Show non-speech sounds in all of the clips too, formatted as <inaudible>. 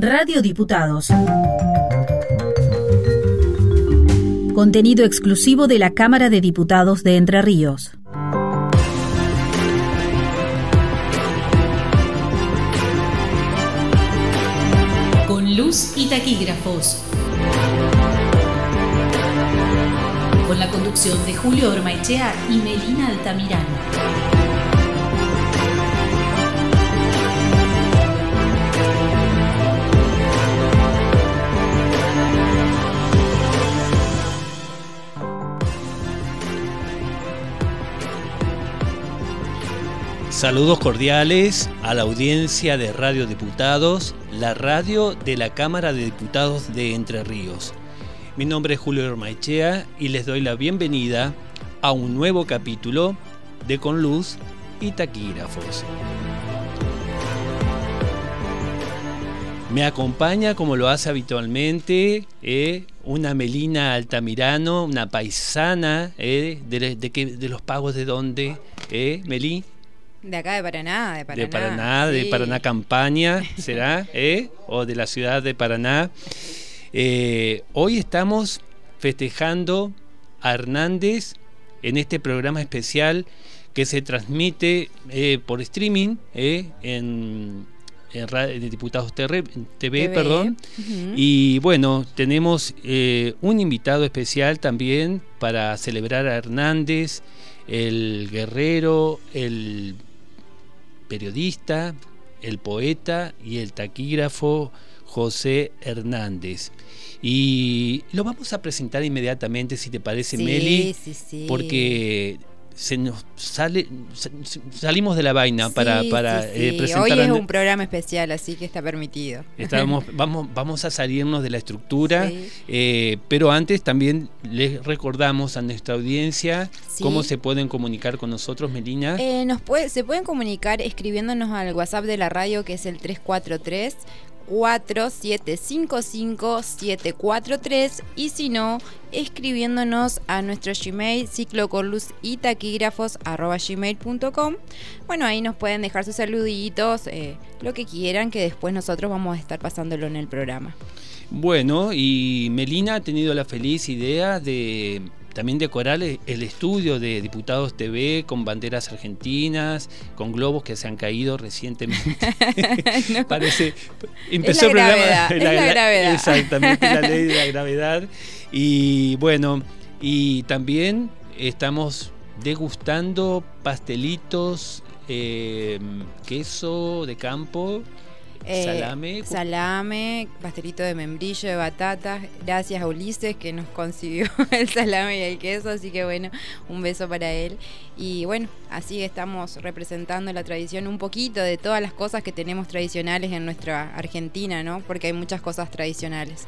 Radio Diputados. Contenido exclusivo de la Cámara de Diputados de Entre Ríos. Con luz y taquígrafos. Con la conducción de Julio Ormaechea y Melina Altamirano. Saludos cordiales a la audiencia de Radio Diputados, la radio de la Cámara de Diputados de Entre Ríos. Mi nombre es Julio Hermaichea y les doy la bienvenida a un nuevo capítulo de Con Luz y Taquígrafos. Me acompaña, como lo hace habitualmente, eh, una Melina Altamirano, una paisana eh, de, de, los pagos de dónde, eh, Melí. De acá de Paraná, de Paraná. De Paraná, de Paraná Campaña, ¿será? <laughs> ¿Eh? O de la ciudad de Paraná. Eh, hoy estamos festejando a Hernández en este programa especial que se transmite eh, por streaming en, en, Diputados TV, perdón. Y bueno, tenemos un invitado especial también para celebrar a Hernández, el guerrero, el periodista, el poeta y el taquígrafo José Hernández. Y lo vamos a presentar inmediatamente, si te parece, Meli, porque se nos sale salimos de la vaina para, para eh, presentar hoy es un programa especial así que está permitido. Estamos, <laughs> vamos vamos a salirnos de la estructura eh, pero antes también les recordamos a nuestra audiencia cómo se pueden comunicar con nosotros Melina. Eh, nos puede, se pueden comunicar escribiéndonos al WhatsApp de la radio que es el 343 4755-743 y si no, escribiéndonos a nuestro Gmail ciclocorluz y taquígrafos gmail.com. Bueno, ahí nos pueden dejar sus saluditos, eh, lo que quieran, que después nosotros vamos a estar pasándolo en el programa. Bueno, y Melina ha tenido la feliz idea de también decorar el estudio de Diputados TV con banderas argentinas, con globos que se han caído recientemente. <laughs> Parece. Empezó el programa. <laughs> Es la, gravedad. Exactamente, la ley de la <laughs> gravedad. Y bueno, y también estamos degustando pastelitos, eh, queso de campo eh, salame. Salame, pastelito de membrillo, de batatas. Gracias a Ulises que nos consiguió <laughs> el salame y el queso, así que bueno, un beso para él. Y bueno, así estamos representando la tradición un poquito de todas las cosas que tenemos tradicionales en nuestra Argentina, ¿no? Porque hay muchas cosas tradicionales.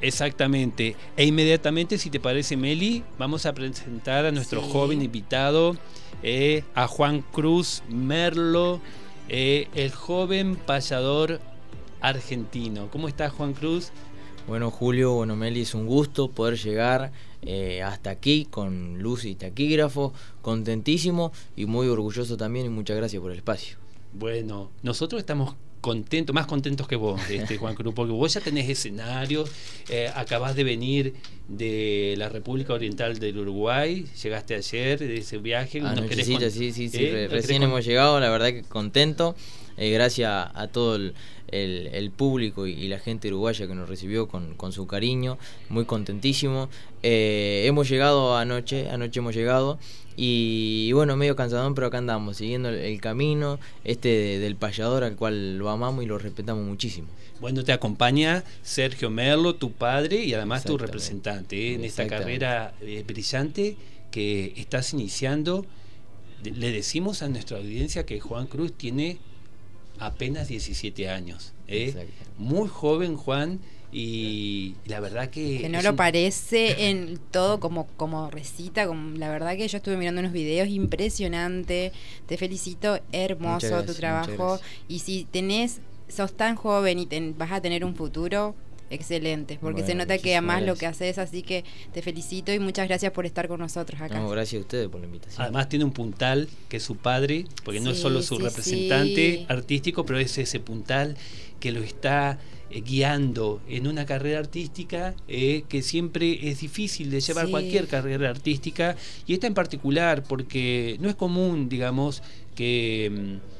Exactamente. E inmediatamente, si te parece, Meli, vamos a presentar a nuestro joven invitado, eh, a Juan Cruz Merlo eh, el joven payador argentino. ¿Cómo estás, Juan Cruz? Bueno, Julio, bueno, Meli, es un gusto poder llegar eh, hasta aquí con luz y taquígrafo, contentísimo y muy orgulloso también y muchas gracias por el espacio. Bueno, nosotros estamos contentos, más contentos que vos, este, Juan Cruz, porque vos ya tenés escenario, eh, acabás de venir de la República Oriental del Uruguay, llegaste ayer de ese viaje. Ah, sí, sí, sí, ¿Eh? recién hemos llegado, la verdad que contento, eh, gracias a todo el, público y, la gente uruguaya que nos recibió con, con su cariño, muy contentísimo. hemos llegado anoche, anoche hemos llegado. Y, bueno, medio cansadón, pero acá andamos, siguiendo el, camino este del payador al cual lo amamos y lo respetamos muchísimo. Bueno, te acompaña Sergio Merlo, tu padre y además tu representante ¿eh? en esta carrera eh, brillante que estás iniciando. Le decimos a nuestra audiencia que Juan Cruz tiene apenas 17 años. ¿eh? Muy joven Juan y la verdad que... Que no lo parece <laughs> en todo como, como recita, como, la verdad que yo estuve mirando unos videos impresionante, te felicito, hermoso tu trabajo y si tenés, sos tan joven y vas a tener un futuro, excelentes, porque se nota que además lo que haces, así que te felicito y muchas gracias por estar con nosotros acá. No, gracias a ustedes por la invitación. Además tiene un puntal que es su padre, porque no es solo su representante artístico, pero es ese puntal que lo está eh, guiando en una carrera artística eh, que siempre es difícil de llevar cualquier carrera artística y esta en particular porque no es común, digamos, que mm,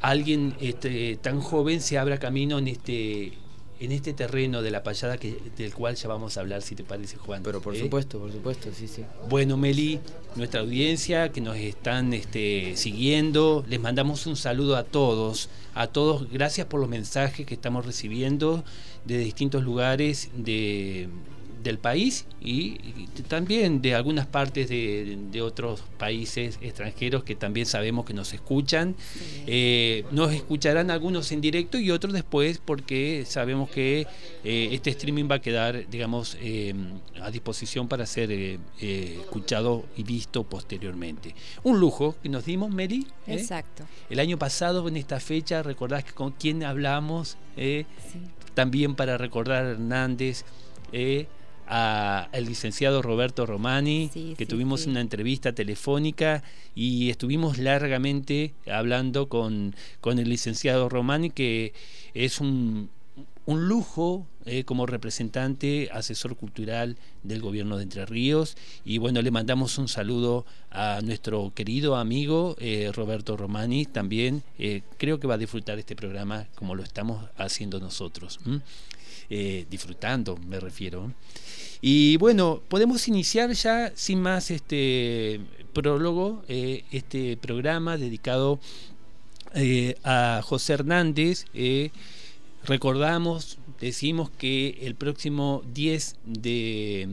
alguien este, tan joven se abra camino en este en este terreno de la payada que, del cual ya vamos a hablar, si te parece, Juan. Pero por ¿Eh? supuesto, por supuesto, sí, sí. Bueno, Meli, nuestra audiencia que nos están este, siguiendo, les mandamos un saludo a todos, a todos, gracias por los mensajes que estamos recibiendo de distintos lugares de del país y, también de algunas partes de, otros países extranjeros que también sabemos que nos escuchan. Eh, nos escucharán algunos en directo y otros después porque sabemos que eh, este streaming va a quedar, digamos, eh, a disposición para ser escuchado y visto posteriormente. Un lujo que nos dimos, Mary. Exacto. El año pasado, en esta fecha, recordás que con quién hablamos, también para recordar a Hernández al licenciado Roberto Romani, que tuvimos una entrevista telefónica y estuvimos largamente hablando con, con el licenciado Romani, que es un, un lujo eh, como representante, asesor cultural del gobierno de Entre Ríos. Y bueno, le mandamos un saludo a nuestro querido amigo eh, Roberto Romani. También eh, creo que va a disfrutar este programa como lo estamos haciendo nosotros. Disfrutando, me refiero. Y bueno, podemos iniciar ya sin más este prólogo, eh, este programa dedicado eh, a José Hernández. Eh, recordamos, decimos que el próximo 10 de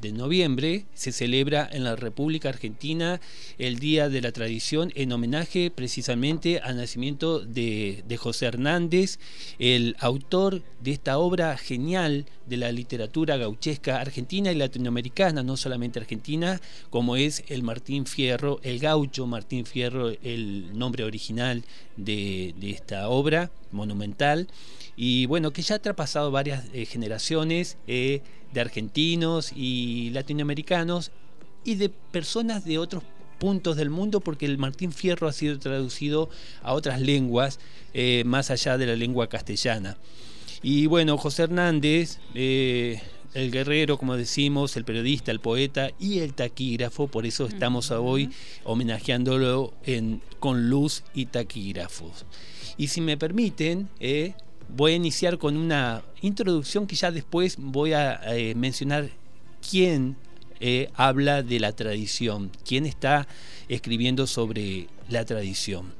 de noviembre se celebra en la República Argentina el Día de la Tradición en homenaje precisamente al nacimiento de, José Hernández, el autor de esta obra genial de la literatura gauchesca argentina y latinoamericana, no solamente argentina, como es el Martín Fierro, el gaucho Martín Fierro, el nombre original de, esta obra monumental y bueno, que ya ha traspasado varias eh, generaciones. Eh, de argentinos y latinoamericanos y de personas de otros puntos del mundo porque el Martín Fierro ha sido traducido a otras lenguas eh, más allá de la lengua castellana. Y bueno, José Hernández, eh, el guerrero, como decimos, el periodista, el poeta y el taquígrafo, por eso estamos hoy homenajeándolo en, con luz y taquígrafos. Y si me permiten, eh, voy a iniciar con una introducción que ya después voy a eh, mencionar quién eh, habla de la tradición, quién está escribiendo sobre la tradición.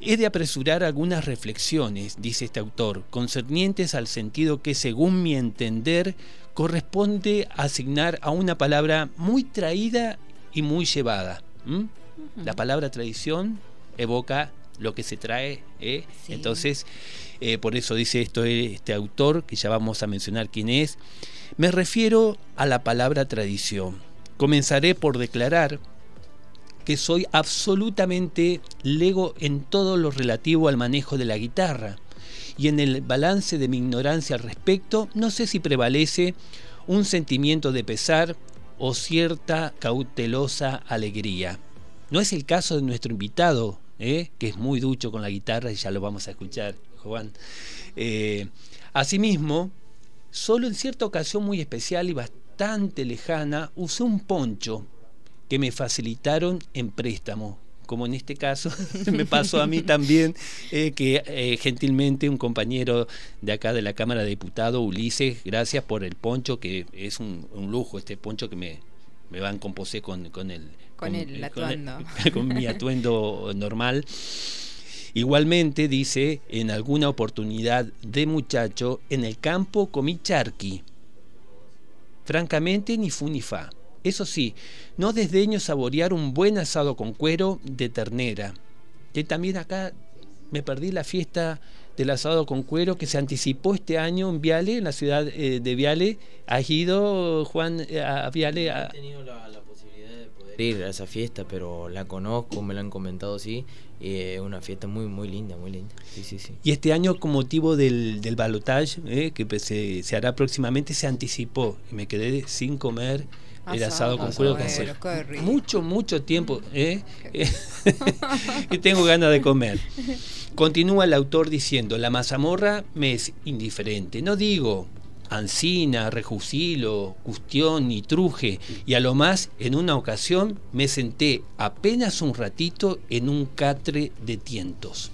He de apresurar algunas reflexiones, dice este autor, concernientes al sentido que, según mi entender, corresponde asignar a una palabra muy traída y muy llevada. La palabra tradición evoca lo que se trae. ¿eh? Entonces, eh, por eso dice esto este autor, que ya vamos a mencionar quién es. Me refiero a la palabra tradición. Comenzaré por declarar que soy absolutamente lego en todo lo relativo al manejo de la guitarra y en el balance de mi ignorancia al respecto no sé si prevalece un sentimiento de pesar o cierta cautelosa alegría. No es el caso de nuestro invitado, ¿eh? que es muy ducho con la guitarra y ya lo vamos a escuchar, Juan. Eh, asimismo, solo en cierta ocasión muy especial y bastante lejana, usé un poncho que me facilitaron en préstamo como en este caso <laughs> me pasó a mí también, eh, que gentilmente un compañero de acá de la Cámara de Diputados, Ulises, gracias por el poncho, que es un, lujo, este poncho que me, me van composé con, con el con, el atuendo. <laughs> Con, mi atuendo normal. Igualmente, dice, en alguna oportunidad de muchacho, en el campo comí charqui. Francamente, ni fu ni fa. Eso sí, no desdeño saborear un buen asado con cuero de ternera. Que también acá me perdí la fiesta del asado con cuero que se anticipó este año en Viale, en la ciudad eh, de Viale. ¿Has ido, Juan, a Viale? A... He tenido la, poder ir a esa fiesta, pero la conozco, me la han comentado sí, y es una fiesta muy muy linda, muy linda. Sí, sí, sí. Y este año con motivo del, del balotage eh, que pues, se, se, hará próximamente se anticipó y me quedé sin comer el asado con cuero mucho, mucho tiempo ¿eh? <laughs> y tengo ganas de comer. Continúa el autor diciendo, la mazamorra me es indiferente. No digo Ancina, Rejusilo, Custión y Truje, y a lo más, en una ocasión, me senté apenas un ratito en un catre de tientos.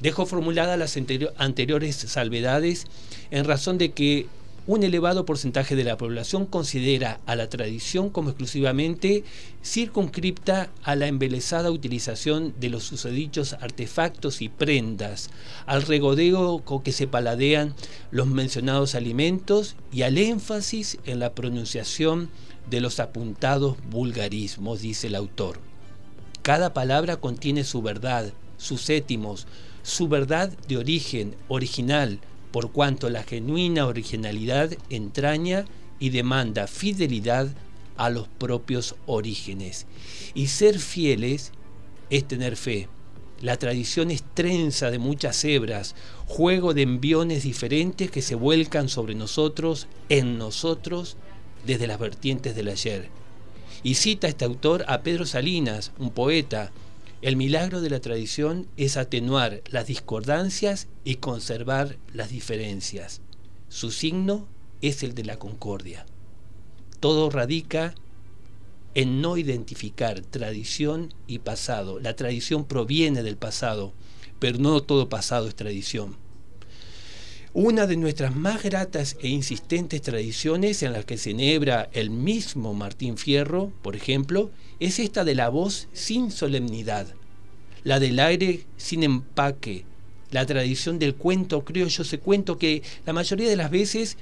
Dejo formuladas las anteriores salvedades en razón de que un elevado porcentaje de la población considera a la tradición como exclusivamente circunscripta a la embelesada utilización de los susodichos artefactos y prendas, al regodeo con que se paladean los mencionados alimentos y al énfasis en la pronunciación de los apuntados vulgarismos, dice el autor. Cada palabra contiene su verdad, sus étimos, su verdad de origen, original, por cuanto la genuina originalidad entraña y demanda fidelidad a los propios orígenes. Y ser fieles es tener fe. La tradición es trenza de muchas hebras, juego de enviones diferentes que se vuelcan sobre nosotros, en nosotros, desde las vertientes del ayer. Y cita este autor a Pedro Salinas, un poeta, el milagro de la tradición es atenuar las discordancias y conservar las diferencias. Su signo es el de la concordia. Todo radica en no identificar tradición y pasado. La tradición proviene del pasado, pero no todo pasado es tradición. Una de nuestras más gratas e insistentes tradiciones en las que se enhebra el mismo Martín Fierro, por ejemplo, es esta de la voz sin solemnidad, la del aire sin empaque, la tradición del cuento criollo, ese cuento que la mayoría de las veces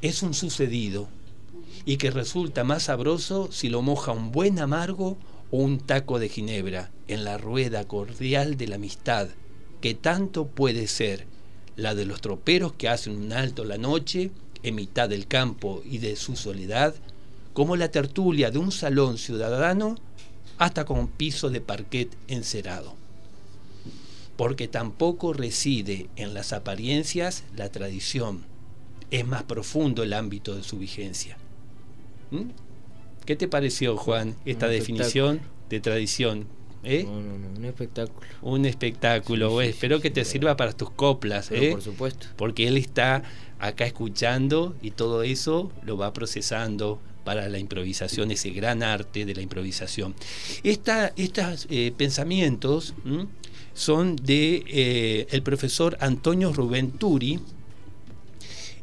es un sucedido y que resulta más sabroso si lo moja un buen amargo o un taco de ginebra en la rueda cordial de la amistad, que tanto puede ser la de los troperos que hacen un alto la noche en mitad del campo y de su soledad, como la tertulia de un salón ciudadano hasta con piso de parquet encerado. Porque tampoco reside en las apariencias la tradición, es más profundo el ámbito de su vigencia. ¿Mm? ¿Qué te pareció, Juan, esta definición de tradición? ¿Eh? No, no, no, un espectáculo. Un espectáculo, espero que te sirva para tus coplas, ¿eh? Por supuesto. Porque él está acá escuchando y todo eso lo va procesando para la improvisación, ese gran arte de la improvisación. estos eh, pensamientos son de eh, el profesor Antonio Rubén Turi,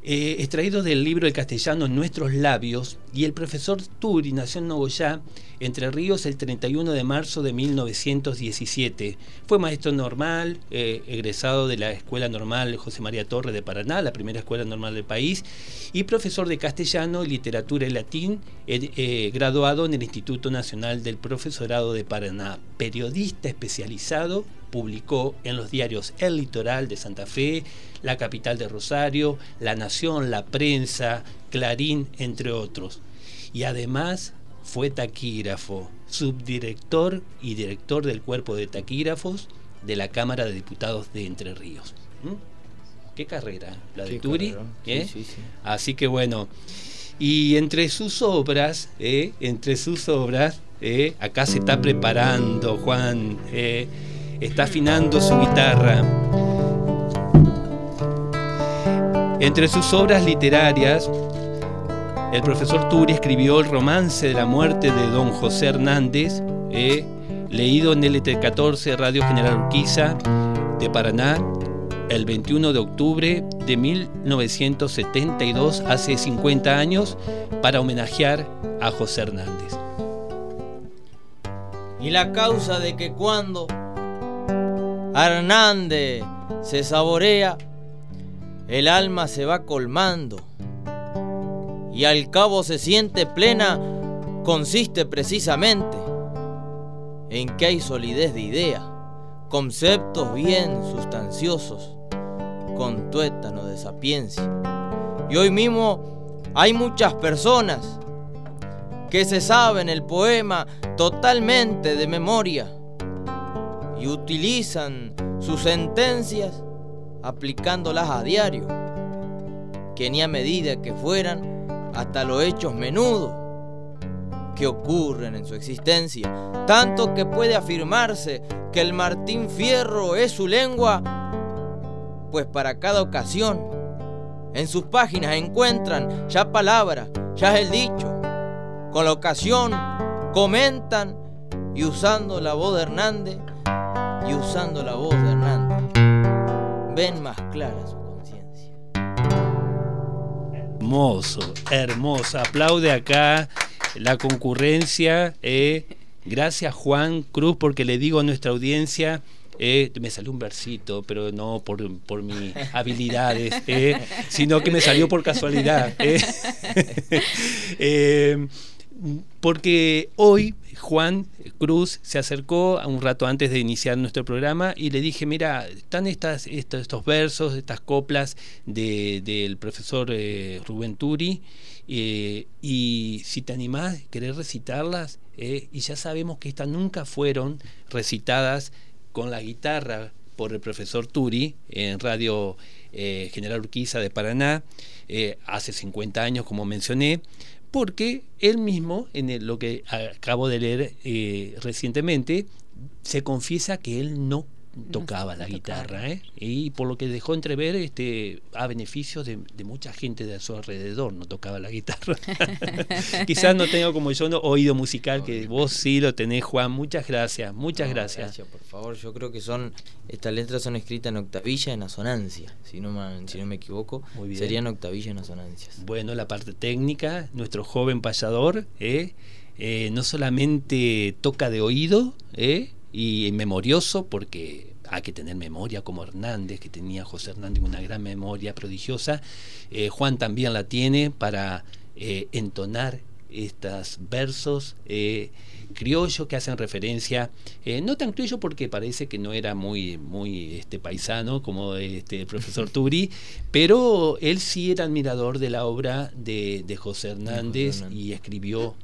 eh, extraído del libro El castellano en nuestros labios, y el profesor Turi nació en Nogoyá, Entre Ríos, el 31 de marzo de 1917. Fue maestro normal, eh, egresado de la Escuela Normal José María Torre de Paraná, la primera escuela normal del país, y profesor de castellano, literatura y latín, eh, graduado en el Instituto Nacional del Profesorado de Paraná, periodista especializado publicó en los diarios El Litoral de Santa Fe, La Capital de Rosario, La Nación, La Prensa, Clarín, entre otros. Y además fue taquígrafo, subdirector y director del cuerpo de taquígrafos de la Cámara de Diputados de Entre Ríos. ¿Mm? Qué carrera, la de Turi. ¿eh? Así que bueno, y entre sus obras, ¿eh? entre sus obras, ¿eh? acá se está preparando Juan está afinando su guitarra. Entre sus obras literarias, el profesor Turi escribió el romance de la muerte de don José Hernández, eh, leído en LT14 Radio General Urquiza de Paraná el 21 de octubre de 1972, hace 50 años, para homenajear a José Hernández. Y la causa de que cuando Hernández se saborea, el alma se va colmando y al cabo se siente plena, consiste precisamente en que hay solidez de idea, conceptos bien sustanciosos, con tuétano de sapiencia. Y hoy mismo hay muchas personas que se saben el poema totalmente de memoria y utilizan sus sentencias aplicándolas a diario, que ni a medida que fueran hasta los hechos menudos que ocurren en su existencia, tanto que puede afirmarse que el Martín Fierro es su lengua, pues para cada ocasión en sus páginas encuentran ya palabras, ya el dicho, con la ocasión comentan y usando la voz de Hernández y usando la voz de Hernández ven más clara su conciencia. Hermoso, hermoso. Aplaude acá la concurrencia. Eh. Gracias Juan Cruz porque le digo a nuestra audiencia eh, me salió un versito, pero no por, por mis <laughs> habilidades, eh, sino que me salió por casualidad. <laughs> Eh. porque hoy Juan Cruz se acercó un rato antes de iniciar nuestro programa y le dije, mira, están estos, versos, estas coplas del profesor Rubén Turi, y si te animás, querés recitarlas, y ya sabemos que estas nunca fueron recitadas con la guitarra por el profesor Turi en Radio eh, General Urquiza de Paraná, eh, hace 50 años, como mencioné, porque él mismo, en lo que acabo de leer eh, recientemente, se confiesa que él no tocaba la guitarra, ¿eh? y por lo que dejó entrever este, a beneficio de, mucha gente de a su alrededor, no tocaba la guitarra. <laughs> Quizás no tengo como yo no, oído musical, que vos sí lo tenés, Juan. Muchas gracias, muchas gracias. Gracias, por favor. Yo creo que son, estas letras son escritas en octavilla en asonancia, si no, me, si no me equivoco. Serían octavilla en asonancias. Bueno, la parte técnica, nuestro joven payador, ¿eh? Eh, no solamente toca de oído, ¿eh? Y memorioso porque hay que tener memoria como Hernández, que tenía José Hernández una gran memoria prodigiosa. Eh, Juan también la tiene para eh, entonar estos versos eh, criollos que hacen referencia, no tan criollo porque parece que no era muy, muy este, paisano como este, el profesor <laughs> Turi, pero él sí era admirador de la obra de, José Hernández, y escribió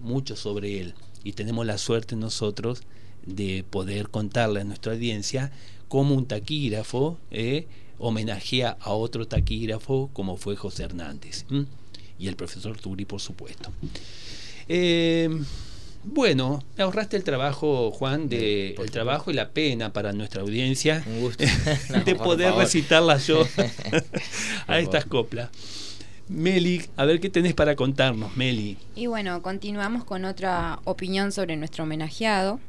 mucho sobre él. Y tenemos la suerte nosotros de poder contarle a nuestra audiencia cómo un taquígrafo eh, homenajea a otro taquígrafo como fue José Hernández y el profesor Turi, por supuesto. Eh, bueno, me ahorraste el trabajo, Juan, de el trabajo y la pena para nuestra audiencia <laughs> de poder recitarlas yo <laughs> <laughs> a estas coplas. Meli, a ver qué tenés para contarnos, Meli. Y bueno, continuamos con otra opinión sobre nuestro homenajeado.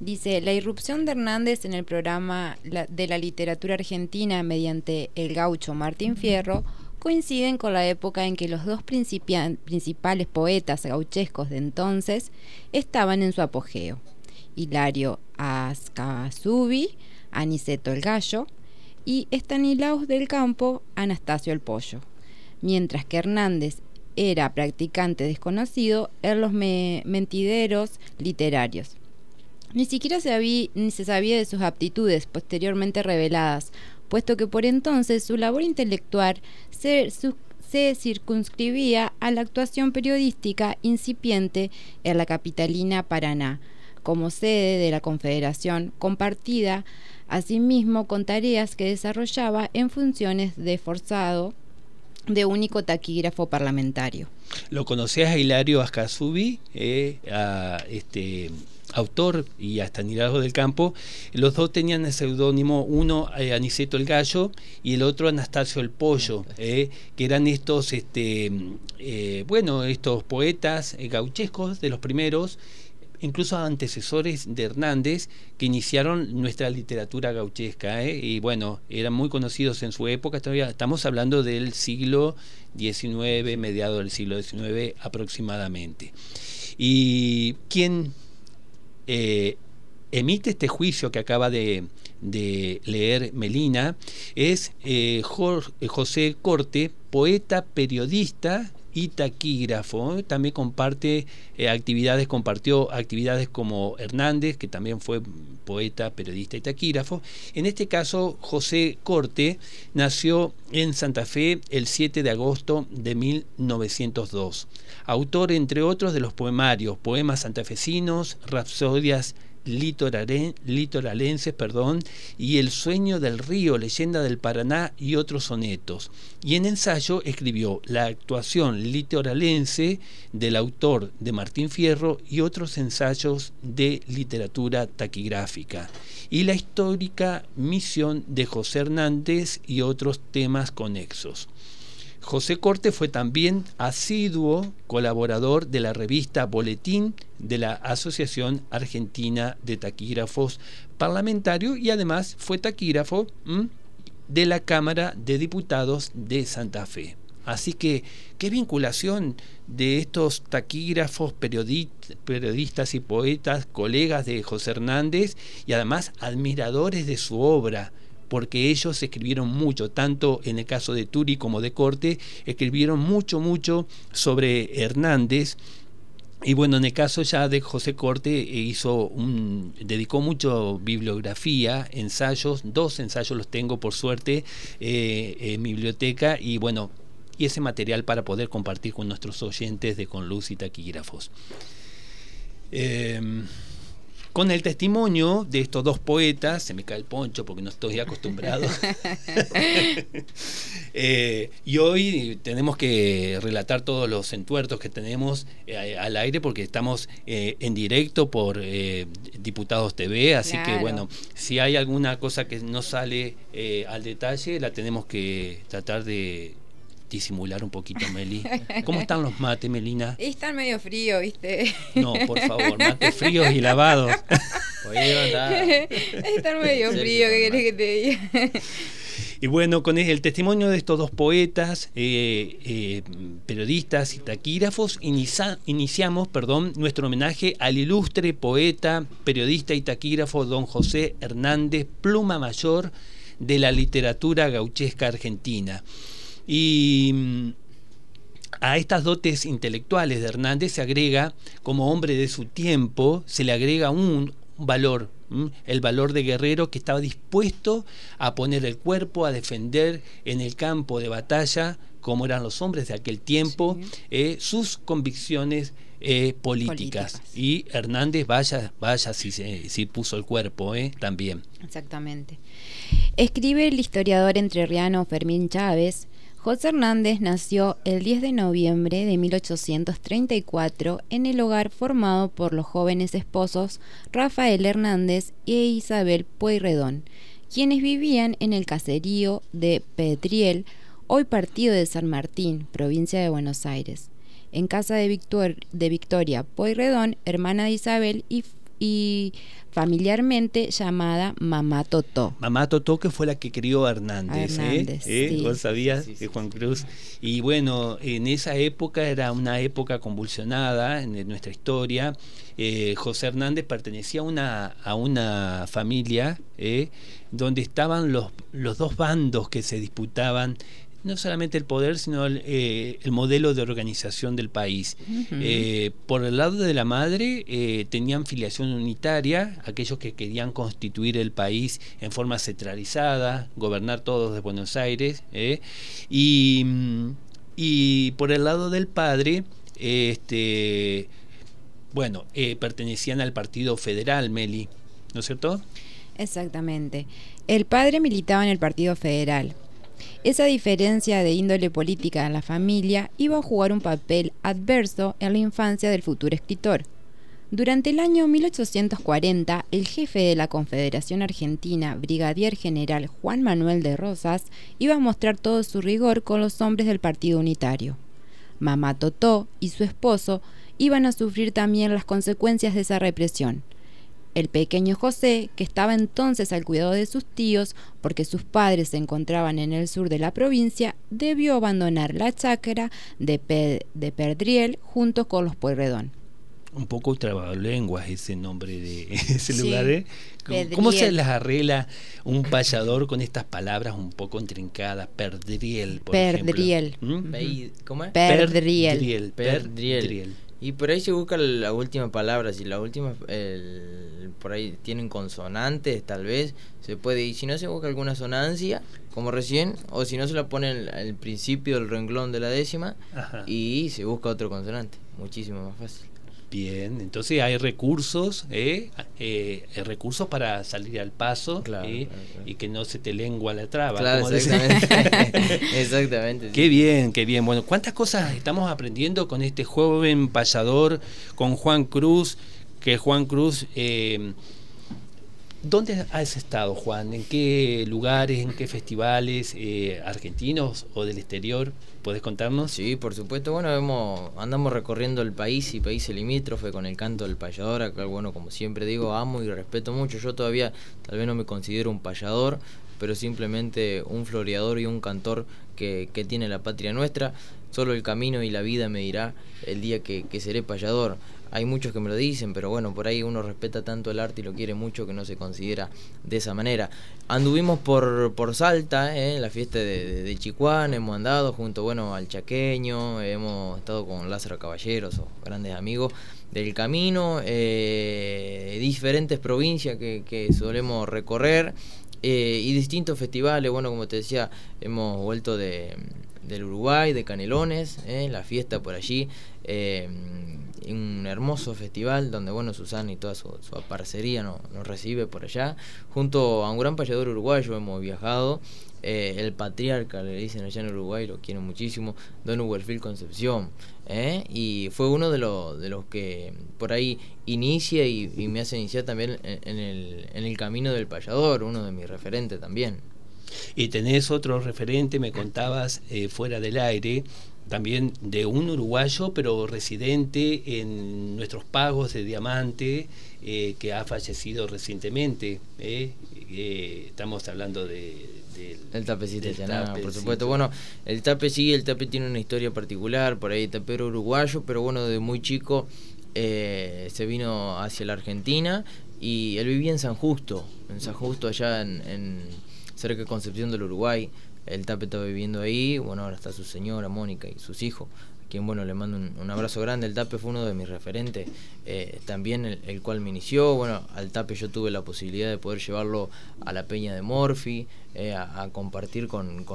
Dice, la irrupción de Hernández en el programa de la literatura argentina mediante el gaucho Martín Fierro coinciden con la época en que los dos principales poetas gauchescos de entonces estaban en su apogeo. Hilario Ascasubi, Aniceto el Gallo, y Estanilaus del Campo, Anastasio el Pollo. Mientras que Hernández era practicante desconocido en los mentideros literarios. Ni siquiera se, había, ni se sabía de sus aptitudes posteriormente reveladas, puesto que por entonces su labor intelectual se, circunscribía a la actuación periodística incipiente en la capitalina Paraná, como sede de la Confederación, compartida asimismo con tareas que desarrollaba en funciones de forzado de único taquígrafo parlamentario. ¿Lo conocías a Hilario Ascasubi? Eh, a este autor y hasta Nirado del Campo, los dos tenían el seudónimo, uno eh, Aniceto el Gallo y el otro Anastasio el Pollo, eh, que eran estos, este, eh, bueno, estos poetas gauchescos de los primeros, incluso antecesores de Hernández, que iniciaron nuestra literatura gauchesca, y bueno, eran muy conocidos en su época, todavía estamos hablando del siglo XIX, mediado del siglo XIX aproximadamente. ¿Y quién eh, emite este juicio que acaba de, leer Melina es eh, José Corte, poeta, periodista y taquígrafo. También comparte eh, actividades, compartió actividades como Hernández, que también fue poeta, periodista y taquígrafo. En este caso, José Corte nació en Santa Fe el 7 de agosto de 1902. Autor, entre otros, de los poemarios, poemas santafesinos, rapsodias litoralenses perdón, y El sueño del río, leyenda del Paraná y otros sonetos. Y en ensayo escribió La actuación litoralense del autor de Martín Fierro y otros ensayos de literatura taquigráfica. Y la histórica misión de José Hernández y otros temas conexos. José Corte fue también asiduo colaborador de la revista Boletín de la Asociación Argentina de Taquígrafos Parlamentarios y además fue taquígrafo de la Cámara de Diputados de Santa Fe. Así que, qué vinculación de estos taquígrafos, periodistas y poetas, colegas de José Hernández y además admiradores de su obra porque ellos escribieron mucho, tanto en el caso de Turi como de Corte, escribieron mucho, mucho sobre Hernández. Y bueno, en el caso ya de José Corte eh, hizo un, dedicó mucho bibliografía, ensayos, dos ensayos los tengo por suerte eh, en biblioteca y bueno, y ese material para poder compartir con nuestros oyentes de Con Luz y Taquígrafos. Em, con el testimonio de estos dos poetas, se me cae el poncho porque no estoy acostumbrado, <laughs> eh, y hoy tenemos que relatar todos los entuertos que tenemos eh, al aire porque estamos eh, en directo por Diputados TV, así que bueno, si hay alguna cosa que no sale al detalle, la tenemos que tratar de disimular un poquito, Meli. ¿Cómo están los mates, Melina? <laughs> Están medio fríos, ¿viste? No, por favor, mates fríos y lavados. <laughs> están medio fríos, ¿qué querés que te diga? Y bueno, con el testimonio de estos dos poetas, eh, eh, periodistas y taquígrafos, iniciamos perdón, nuestro homenaje al ilustre poeta, periodista y taquígrafo don José Hernández, pluma mayor de la literatura gauchesca argentina. Y mm, a estas dotes intelectuales de Hernández se agrega, como hombre de su tiempo, se le agrega un, valor, el valor de guerrero que estaba dispuesto a poner el cuerpo, a defender en el campo de batalla, como eran los hombres de aquel tiempo, eh, sus convicciones eh, políticas. Y Hernández, vaya, vaya si, si puso el cuerpo eh, también. Exactamente. Escribe el historiador entrerriano Fermín Chávez José Hernández nació el 10 de noviembre de 1834 en el hogar formado por los jóvenes esposos Rafael Hernández e Isabel Pueyrredón, quienes vivían en el caserío de Pedriel, hoy partido de San Martín, provincia de Buenos Aires. En casa de, de Victoria Pueyrredón, hermana de Isabel y y familiarmente llamada Mamá Totó. Mamá Totó que fue la que crió a Hernández, ¿eh? ¿Eh? ¿Vos sabías de Juan Cruz? Y bueno, en esa época era una época convulsionada en nuestra historia. Eh, José Hernández pertenecía a una, a una familia donde estaban los, los dos bandos que se disputaban no solamente el poder, sino el, eh, modelo de organización del país. Eh, por el lado de la madre, eh, tenían filiación unitaria, aquellos que querían constituir el país en forma centralizada, gobernar todos de Buenos Aires, y, y, por el lado del padre, este, bueno, pertenecían al Partido Federal, Meli, ¿no es cierto? Exactamente. El padre militaba en el Partido Federal, esa diferencia de índole política en la familia iba a jugar un papel adverso en la infancia del futuro escritor. Durante el año 1840, el jefe de la Confederación Argentina, brigadier general Juan Manuel de Rosas, iba a mostrar todo su rigor con los hombres del Partido Unitario. Mamá Totó y su esposo iban a sufrir también las consecuencias de esa represión. El pequeño José, que estaba entonces al cuidado de sus tíos porque sus padres se encontraban en el sur de la provincia, debió abandonar la chacra de, de Perdriel junto con los Pueyrredón. un poco trabalenguas ese nombre de <laughs> ese lugar. ¿eh? ¿Cómo, se las arregla un payador con estas palabras un poco intrincadas? Perdriel, por Perdriel. ejemplo. ¿Mm? ¿Cómo es? Perdriel. Perdriel. Y por ahí se busca la última palabra, si la última, por ahí tienen consonantes, tal vez, se puede, y si no se busca alguna sonancia, como recién, o si no se la pone al principio del renglón de la décima, y se busca otro consonante, muchísimo más fácil. Bien, entonces hay recursos, ¿eh? Eh, recursos para salir al paso ¿eh? y que no se te lengua la traba. Claro, exactamente. <laughs> exactamente Qué bien, qué bien. Bueno, ¿cuántas cosas estamos aprendiendo con este joven payador, con Juan Cruz? Que Juan Cruz ¿Dónde has estado, Juan? ¿En qué lugares, en qué festivales eh, argentinos o del exterior? ¿Puedes contarnos? Sí, por supuesto. Bueno, hemos, andamos recorriendo el país y países limítrofe con el canto del payador, acá, bueno, como siempre digo, amo y respeto mucho. Yo todavía tal vez no me considero un payador, pero simplemente un floreador y un cantor que, que tiene la patria nuestra. Solo el camino y la vida me dirá el día que, que seré payador hay muchos que me lo dicen, pero bueno, por ahí uno respeta tanto el arte y lo quiere mucho que no se considera de esa manera. Anduvimos por, por Salta, ¿eh? en la fiesta de, de, Chicuán, hemos andado junto bueno, al Chaqueño, hemos estado con Lázaro Caballeros, grandes amigos del camino, eh, diferentes provincias que, que solemos recorrer. Eh, y distintos festivales, bueno, como te decía, hemos vuelto de, del Uruguay, de Canelones, la fiesta por allí, un hermoso festival donde bueno Susana y toda su, parcería nos, recibe por allá. Junto a un gran payador uruguayo hemos viajado. Eh, el patriarca le dicen allá en Uruguay lo quiero muchísimo Don Uberfield Concepción ¿eh? y fue uno de, los de los que por ahí inicia y, me hace iniciar también en, el, en el camino del payador uno de mis referentes también y tenés otro referente, me contabas eh, fuera del aire, también de un uruguayo, pero residente en nuestros pagos de diamante, eh, que ha fallecido recientemente. Eh, eh, estamos hablando de, el tapecito de por supuesto. Bueno, el tape sí, el tape tiene una historia particular, por ahí tapero uruguayo, pero bueno, de muy chico se vino hacia la Argentina y él vivía en San Justo, en San Justo allá en, en cerca de Concepción del Uruguay. El Tape estaba viviendo ahí, bueno, ahora está su señora, Mónica, y sus hijos, a quien, bueno, le mando un, abrazo grande. El Tape fue uno de mis referentes, eh, también el, cual me inició. Bueno, al Tape yo tuve la posibilidad de poder llevarlo a la Peña de Morfi, eh, a, compartir con,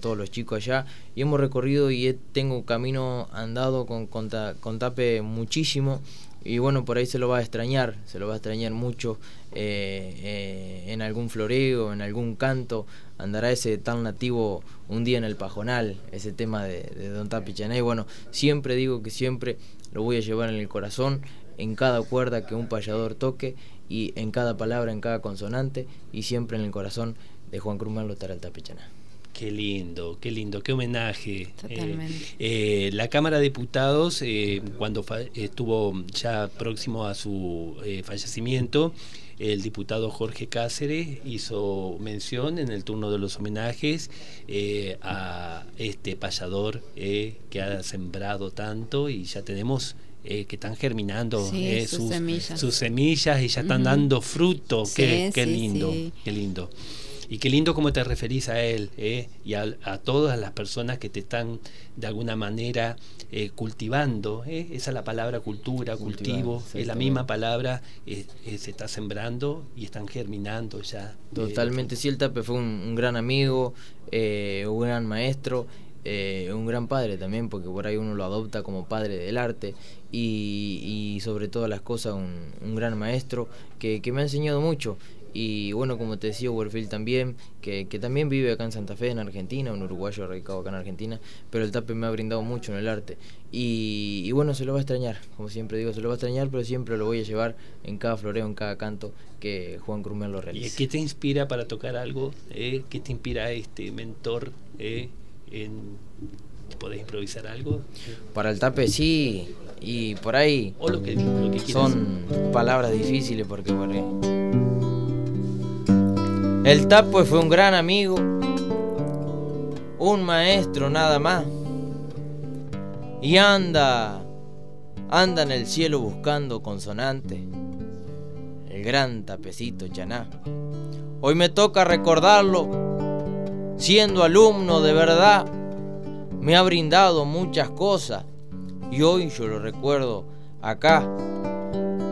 todos los chicos allá. Y hemos recorrido y tengo camino andado con, con, con Tape muchísimo y bueno, por ahí se lo va a extrañar, se lo va a extrañar mucho eh, eh, en algún floreo, en algún canto, andará ese tan nativo un día en el pajonal, ese tema de, Don Tapi Y bueno, siempre digo que siempre lo voy a llevar en el corazón, en cada cuerda que un payador toque y en cada palabra, en cada consonante y siempre en el corazón de Juan Cruz lo estará el Tapichané. Qué lindo, qué lindo, qué homenaje. Totalmente. Eh, la Cámara de Diputados, eh, cuando estuvo ya próximo a su eh, fallecimiento, el diputado Jorge Cáceres hizo mención en el turno de los homenajes a este payador que ha sembrado tanto y ya tenemos que están germinando sus, semillas. y ya están dando fruto. qué, qué lindo, qué lindo. Y qué lindo cómo te referís a él ¿eh? y a, todas las personas que te están de alguna manera eh, cultivando. ¿eh? Esa es la palabra cultura, cultivo, es la misma palabra, se está sembrando y están germinando ya. Totalmente, sí, el Tape fue un, gran amigo, un gran maestro. un gran padre también, porque por ahí uno lo adopta como padre del arte y, sobre todas las cosas un, gran maestro que, que, me ha enseñado mucho y bueno, como te decía, Warfield también, que, también vive acá en Santa Fe, en Argentina, un uruguayo radicado acá en Argentina, pero el tape me ha brindado mucho en el arte. Y, bueno, se lo va a extrañar, como siempre digo, se lo va a extrañar, pero siempre lo voy a llevar en cada floreo, en cada canto que Juan Crumel lo realiza. ¿Y qué te inspira para tocar algo? Eh? ¿Qué te inspira este mentor? Eh? En, ¿Podés improvisar algo? Para el tape sí, y por ahí o lo que, lo que son palabras difíciles porque... el Tapo fue un gran amigo, un maestro nada más. Y anda anda en el cielo buscando consonante, el gran tapecito chaná. Hoy me toca recordarlo, siendo alumno de verdad, me ha brindado muchas cosas y hoy yo lo recuerdo acá.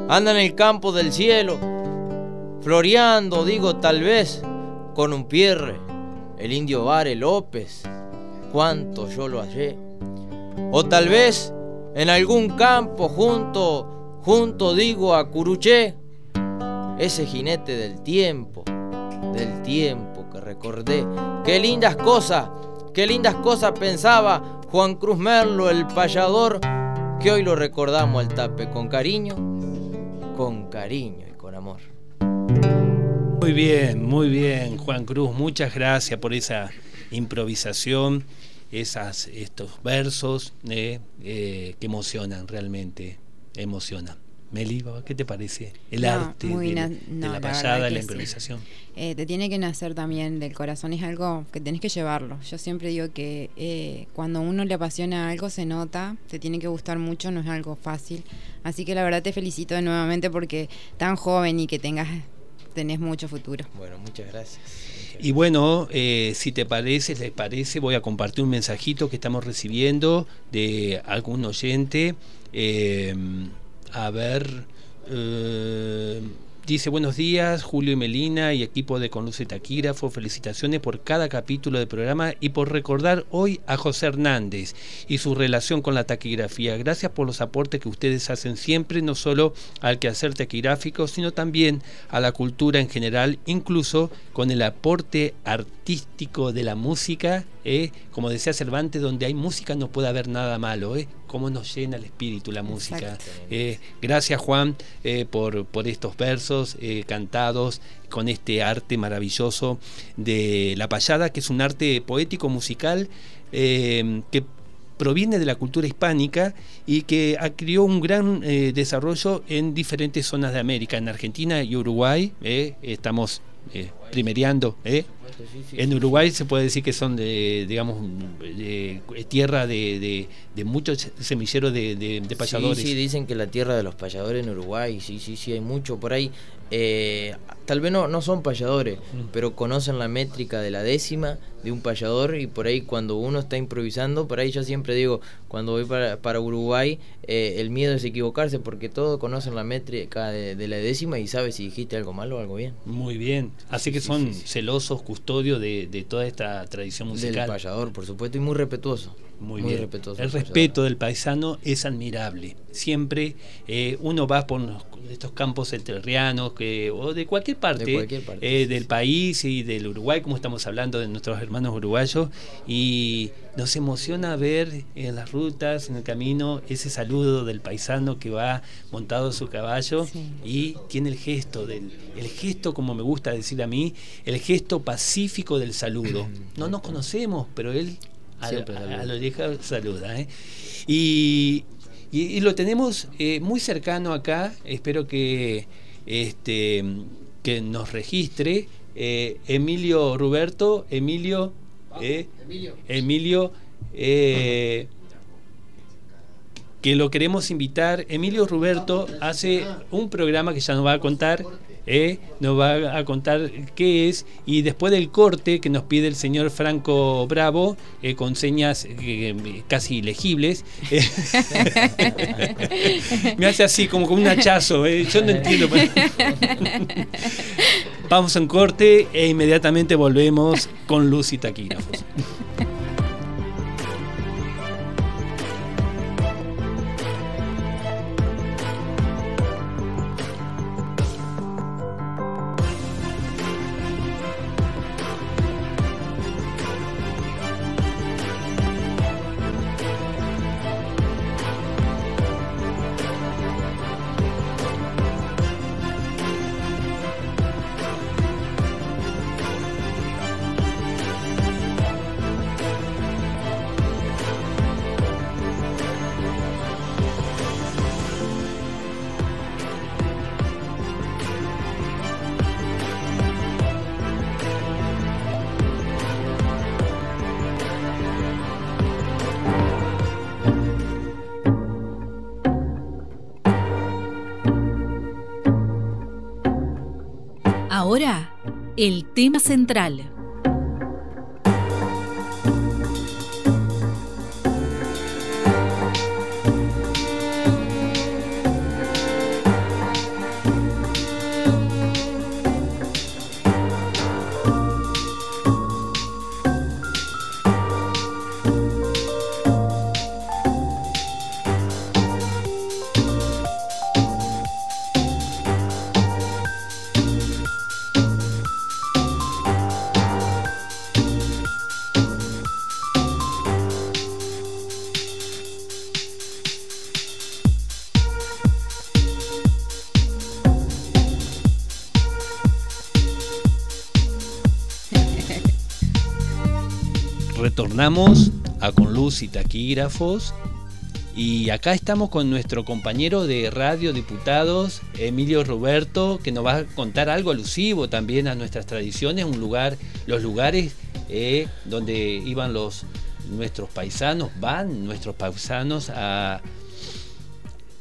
Anda en el campo del cielo, floreando, digo tal vez, con un pierre, el indio Vare López, cuánto yo lo hallé. O tal vez en algún campo junto, junto digo a Curuché, ese jinete del tiempo, del tiempo que recordé. Qué lindas cosas, qué lindas cosas pensaba Juan Cruz Merlo, el payador, que hoy lo recordamos al tape con cariño, con cariño. Muy bien, muy bien, Juan Cruz, muchas gracias por esa improvisación esas, estos versos eh, eh, que emocionan realmente, emocionan. Meli, ¿qué te parece? El arte de, la pasada, la improvisación. Eh, te tiene que nacer también del corazón, es algo que tenés que llevarlo. Yo siempre digo que cuando uno le apasiona algo se nota, te tiene que gustar mucho, no es algo fácil. Así que la verdad te felicito nuevamente porque tan joven y que tengas tenés mucho futuro. Bueno, muchas gracias. Y bueno, eh, si te parece, les parece, voy a compartir un mensajito que estamos recibiendo de algún oyente. Eh, a ver. Eh, Dice buenos días, Julio y Melina y equipo de Conluce Taquígrafo. Felicitaciones por cada capítulo del programa y por recordar hoy a José Hernández y su relación con la taquigrafía. Gracias por los aportes que ustedes hacen siempre, no solo al quehacer taquigráfico, sino también a la cultura en general, incluso con el aporte artístico de la música. ¿eh? Como decía Cervantes, donde hay música no puede haber nada malo. ¿eh? Cómo nos llena el espíritu la música. Eh, gracias Juan eh, por, por, estos versos eh, cantados con este arte maravilloso de la payada, que es un arte poético musical que proviene de la cultura hispánica y que adquirió un gran desarrollo en diferentes zonas de América, en Argentina y Uruguay. estamos primereando. En Uruguay se puede decir que son de, digamos, de, tierra de, de, muchos semilleros de, payadores. Sí, sí, dicen que la tierra de los payadores en Uruguay, sí, sí, sí, hay mucho por ahí. Eh, tal vez no, no son payadores, mm. pero conocen la métrica de la décima de un payador y por ahí cuando uno está improvisando, por ahí yo siempre digo, cuando voy para, para Uruguay, eh, el miedo es equivocarse porque todos conocen la métrica de, la décima y sabes si dijiste algo malo o algo bien. Muy bien, así que son celosos, custodios de, de, toda esta tradición musical. Del payador, por supuesto, y muy respetuoso. Muy, bien. El respeto del paisano es admirable. Siempre eh, uno va por estos campos entrerrianos que, o de cualquier parte, eh, del país y del Uruguay, como estamos hablando de nuestros hermanos uruguayos, y nos emociona ver en las rutas, en el camino, ese saludo del paisano que va montado en su caballo y tiene el gesto, del, el gesto, como me gusta decir a mí, el gesto pacífico del saludo. No nos conocemos, pero él a, lo vieja saluda. ¿eh? Y, y, lo tenemos eh, muy cercano acá, espero que, este, que nos registre. Eh, Emilio Roberto, Emilio, Emilio, Emilio que lo queremos invitar. Emilio Roberto hace un programa que ya nos va a contar ¿eh? nos va a contar qué es. Y después del corte que nos pide el señor Franco Bravo eh, con señas eh, casi legibles <laughs> me hace así como un hachazo yo no entiendo <laughs> vamos a un corte e inmediatamente volvemos con luz y taquígrafos ahora, el tema central. Retornamos a Con Luz y Taquígrafos. Y acá estamos con nuestro compañero de Radio Diputados, Emilio Roberto, que nos va a contar algo alusivo también a nuestras tradiciones, un lugar, los lugares eh, donde iban los nuestros paisanos, van nuestros paisanos a,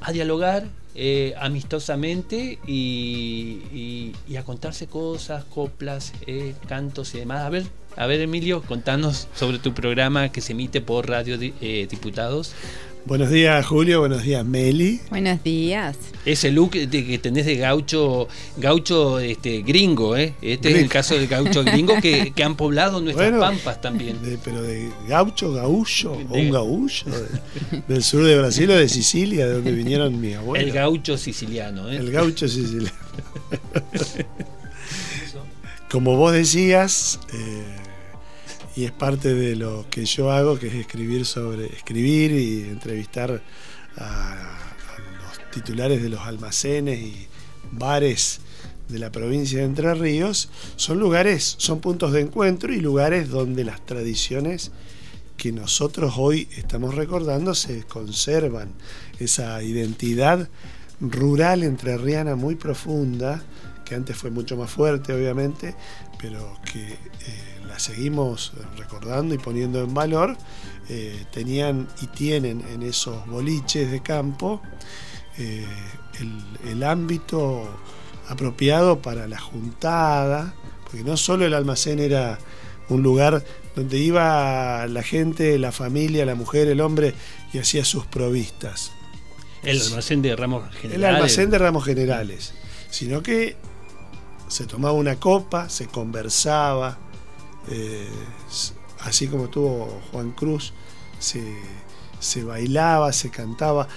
a dialogar eh, amistosamente y, a contarse cosas, coplas, eh, cantos y demás. A ver, a ver, Emilio, contanos sobre tu programa que se emite por Radio eh, Diputados. Buenos días, Julio. Buenos días, Meli. Buenos días. Ese look que tenés de gaucho, gaucho este, gringo, ¿eh? Este es el caso de gaucho gringo que, <laughs> han poblado nuestras pampas también. pero de gaucho, gaullo, o un gaullo, del sur de Brasil o de Sicilia, de donde <laughs> vinieron mis abuelos. El gaucho siciliano, ¿eh? El gaucho siciliano. <laughs> Como vos decías, eh, y es parte de lo que yo hago, que es escribir sobre escribir y entrevistar a, los titulares de los almacenes y bares de la provincia de Entre Ríos, son lugares, son puntos de encuentro y lugares donde las tradiciones que nosotros hoy estamos recordando se conservan, esa identidad rural entrerriana muy profunda, que antes fue mucho más fuerte obviamente, pero que eh, seguimos recordando y poniendo en valor, eh, tenían y tienen en esos boliches de campo eh, el, ámbito apropiado para la juntada, porque no solo el almacén era un lugar donde iba la gente, la familia, la mujer, el hombre y hacía sus provistas. El almacén de ramos generales. El almacén de ramos generales, sino que se tomaba una copa, se conversaba, eh, así como tuvo Juan Cruz, se, se bailaba, se cantaba.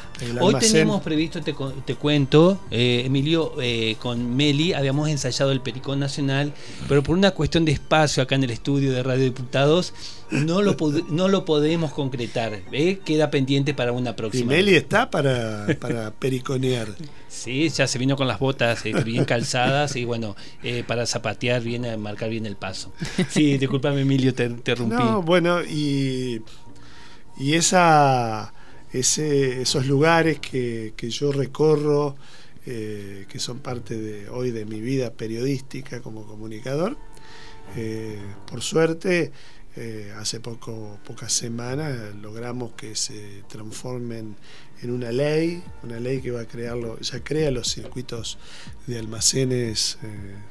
Hoy tenemos previsto, te, te cuento, eh, Emilio, eh, con Meli habíamos ensayado el Pericón Nacional, pero por una cuestión de espacio acá en el estudio de Radio Diputados, no lo, no lo podemos concretar. Queda pendiente para una próxima. Meli está para, para periconear. Sí, ya se vino con las botas eh, bien calzadas y bueno, para zapatear bien, marcar bien el paso. Sí, discúlpame Emilio, te interrumpí. No, bueno, y y esa, esos lugares que, yo recorro, eh, que son parte de hoy de mi vida periodística como comunicador, eh, por suerte, eh, hace poco, pocas semanas logramos que se transformen en una ley, una ley que va a crearlo, ya crea los circuitos de almacenes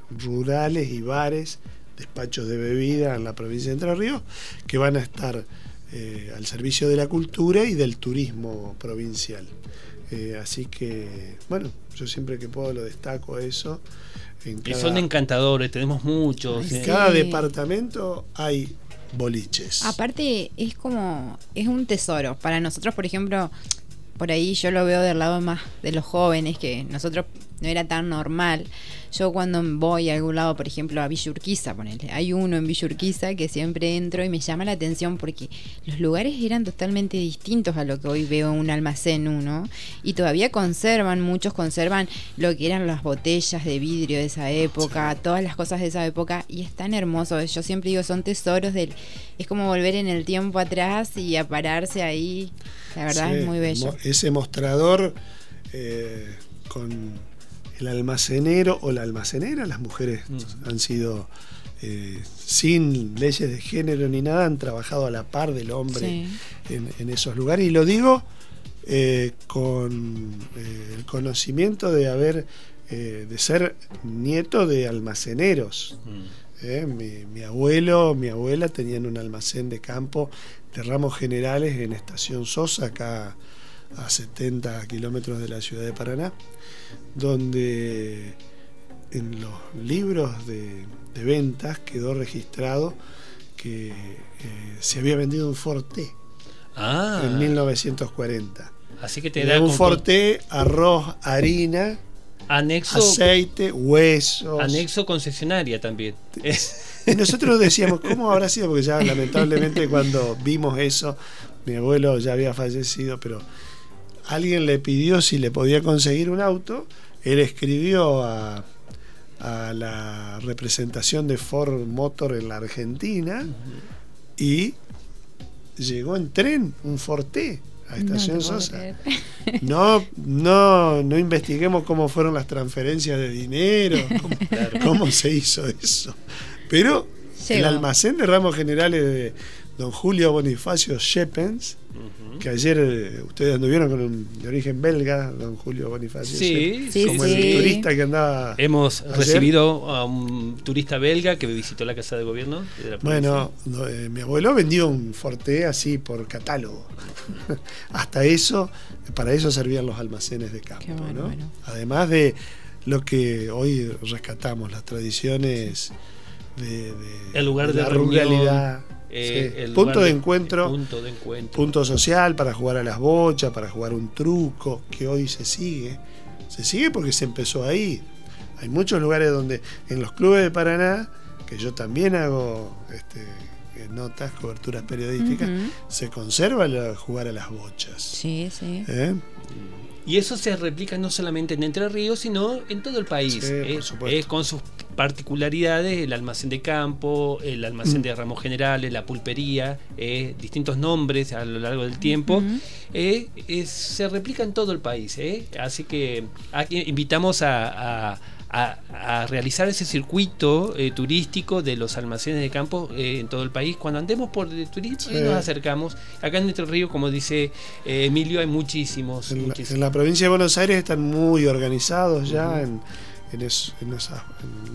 rurales y bares, despachos de bebida en la provincia de Entre Ríos, que van a estar eh, al servicio de la cultura y del turismo provincial. Eh, así que, bueno, yo siempre que puedo lo destaco eso. y son encantadores, tenemos muchos. En cada departamento hay boliches. Aparte, es como, es un tesoro. Para nosotros, por ejemplo, por ahí yo lo veo del lado más de los jóvenes, que nosotros no era tan normal. Yo cuando voy a algún lado, por ejemplo, a Villurquiza, ponele, hay uno en Villurquiza que siempre entro y me llama la atención porque los lugares eran totalmente distintos a lo que hoy veo en un almacén uno y todavía conservan, muchos conservan lo que eran las botellas de vidrio de esa época, todas las cosas de esa época y es tan hermoso. Yo siempre digo, son tesoros del... Es como volver en el tiempo atrás y a pararse ahí. La verdad es muy bello. Ese mostrador eh, con el almacenero o la almacenera, las mujeres mm. han sido eh, sin leyes de género ni nada, han trabajado a la par del hombre en, esos lugares. Y lo digo eh, con eh, el conocimiento de haber de ser nieto de almaceneros. Mm. Mi, abuelo, mi abuela tenían un almacén de campo de ramos generales en Estación Sosa, acá a 70 kilómetros de la ciudad de Paraná, donde en los libros de, ventas quedó registrado que eh, se había vendido un Forte ah. en 1940. Así que te da un Forte, arroz, harina, anexo, aceite, huesos. Anexo concesionaria también. Y nosotros decíamos, ¿cómo habrá sido? Porque ya lamentablemente cuando vimos eso, mi abuelo ya había fallecido, pero alguien le pidió si le podía conseguir un auto, él escribió a, la representación de Ford Motor en la Argentina y llegó en tren un Forte a Estación Sosa. <laughs> No, no, no investiguemos cómo fueron las transferencias de dinero, <laughs> cómo, se hizo eso. Pero el almacén de ramos generales de don Julio Bonifacio Shepens que ayer eh, ustedes anduvieron con un de origen belga, don Julio Bonifacio. Sí, como el turista que andaba. Hemos recibido a un turista belga que visitó la casa de gobierno. bueno, eh, mi abuelo vendió un Forte así por catálogo. <laughs> Hasta eso, para eso servían los almacenes de campo. ¿no? Además de lo que hoy rescatamos, las tradiciones de, el lugar de, la ruralidad eh, punto, de, encuentro, punto social para jugar a las bochas, para jugar un truco, que hoy se sigue. Se sigue porque se empezó ahí. Hay muchos lugares donde, en los clubes de Paraná, que yo también hago este, notas, coberturas periodísticas, se conserva el jugar a las bochas. Sí, sí. ¿Eh? Y eso se replica no solamente en Entre Ríos, sino en todo el país. con sus particularidades, el almacén de campo, el almacén de ramos generales, la pulpería, distintos nombres a lo largo del tiempo, se replica en todo el país. Así que aquí invitamos a a, realizar ese circuito eh, turístico de los almacenes de campo eh, en todo el país. Cuando andemos por el turismo nos acercamos. Acá en nuestro río, como dice eh, Emilio, hay muchísimos en, La, provincia de Buenos Aires están muy organizados ya en, esas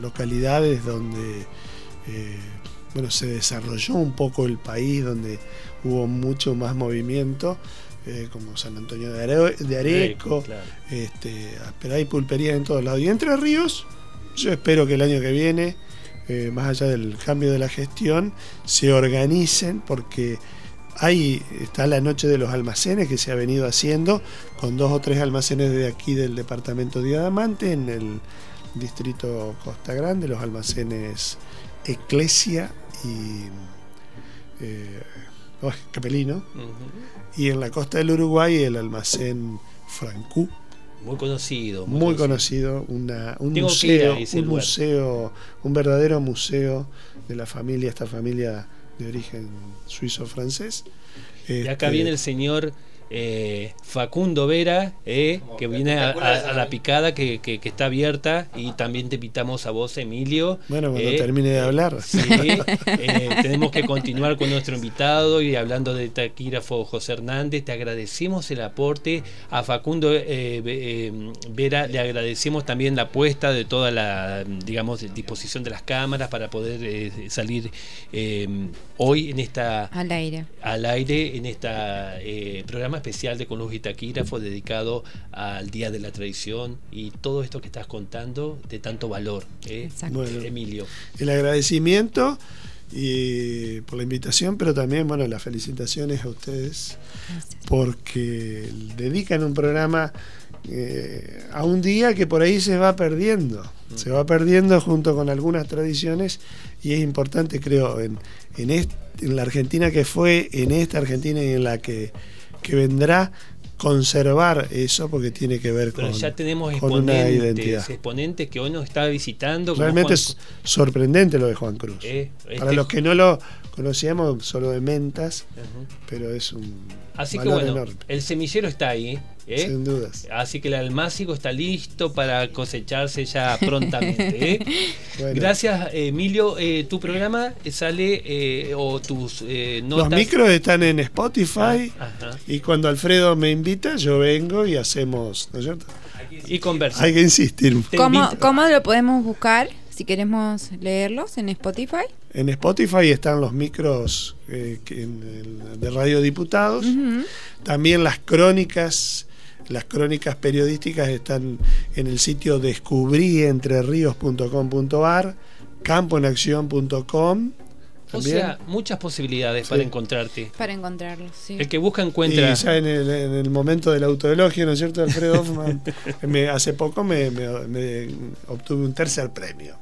localidades donde bueno, se desarrolló un poco el país, donde hubo mucho más movimiento. Eh, como San Antonio de, Areco, este, pero hay pulperías en todos lados. Y Entre Ríos, yo espero que el año que viene, eh, más allá del cambio de la gestión, se organicen porque ahí está la noche de los almacenes que se ha venido haciendo con dos o tres almacenes de aquí del departamento de Adamante en el distrito Costa Grande, los almacenes Eclesia y eh, Capelino y en la costa del Uruguay el almacén Francú. Muy conocido. Muy, conocido, un, museo, un museo, un verdadero museo de la familia, esta familia de origen suizo-francés. Y acá este, viene el señor eh, Facundo Vera, eh, que viene a, la picada que, está abierta y también te invitamos a vos, Emilio. Bueno, cuando eh, termine de hablar. Sí, tenemos que continuar con nuestro invitado y hablando de taquígrafo José Hernández, te agradecemos el aporte a Facundo Vera, le agradecemos también la apuesta de toda la, digamos, disposición de las cámaras para poder salir hoy en esta... Al aire. Al aire en esta programa especial de Con y Taquígrafo dedicado al Día de la Tradición y todo esto que estás contando de tanto valor, ¿eh? Emilio. El agradecimiento y por la invitación, pero también bueno las felicitaciones a ustedes porque dedican un programa eh, a un día que por ahí se va perdiendo, se va perdiendo junto con algunas tradiciones y es importante creo en, en, en la Argentina que fue, en esta Argentina y en la que que vendrá conservar eso porque tiene que ver con, ya tenemos una identidad. exponentes que hoy nos está visitando. Realmente es sorprendente lo de Juan Cruz. Eh, Para este los que no lo conocíamos solo de mentas, pero es un Así que bueno, el semillero está ahí. ¿eh? Sin dudas. Así que el almácigo está listo para cosecharse ya <laughs> prontamente. ¿eh? Gracias, Emilio. Eh, tu programa sale o tus notas. Los micros están en Spotify ah, y cuando Alfredo me invita, yo vengo y hacemos, ¿no es cierto? Y conversa. Hay que insistir. ¿Cómo, ¿Cómo lo podemos buscar? Si queremos leerlos en Spotify. En Spotify están los micros eh, de Radio Diputados. También las crónicas, las crónicas periodísticas están en el sitio descubrientreríos.com.ar, campoenacción.com o sea, muchas posibilidades para encontrarte. Para encontrarlo, sí. El que busca encuentra. Y ya en el, momento del autoelogio, ¿no es cierto? Alfredo <laughs> Hoffman, hace poco me, obtuve un tercer premio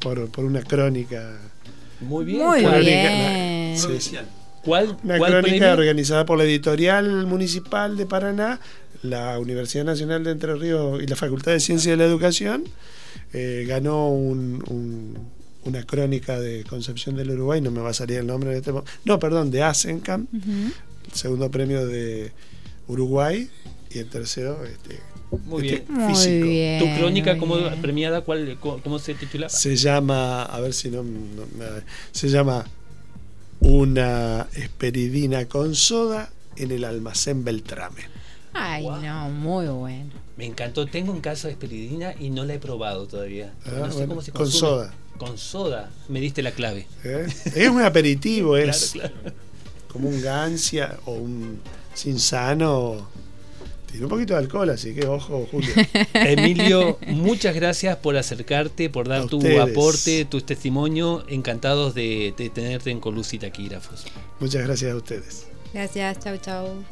por, una crónica. Muy bien. Muy bien. ¿Cuál, una crónica organizada por la editorial municipal de Paraná, la Universidad Nacional de Entre Ríos y la Facultad de Ciencias de la Educación. Eh, ganó un una crónica de Concepción del Uruguay, no me va a salir el nombre de este No, perdón, de Asencam, segundo premio de Uruguay y el tercero este, muy este bien. físico. ¿Tu crónica como premiada cuál, cómo se titula? Se llama, a ver si no, se llama Una esperidina con soda en el almacén Beltrame. Ay, no, muy bueno. Me encantó. Tengo en casa esperidina y no la he probado todavía. Ah, no sé cómo se Con soda con soda. Me diste la clave. ¿Eh? Es un aperitivo, <laughs> es como un gancia o un sinsano. Tiene un poquito de alcohol, así que ojo, Julio. <laughs> Emilio, muchas gracias por acercarte, por dar tu aporte, tu testimonio. Encantados de, de tenerte en Colus y Taquígrafos. Muchas gracias a ustedes. Gracias, chau, chau.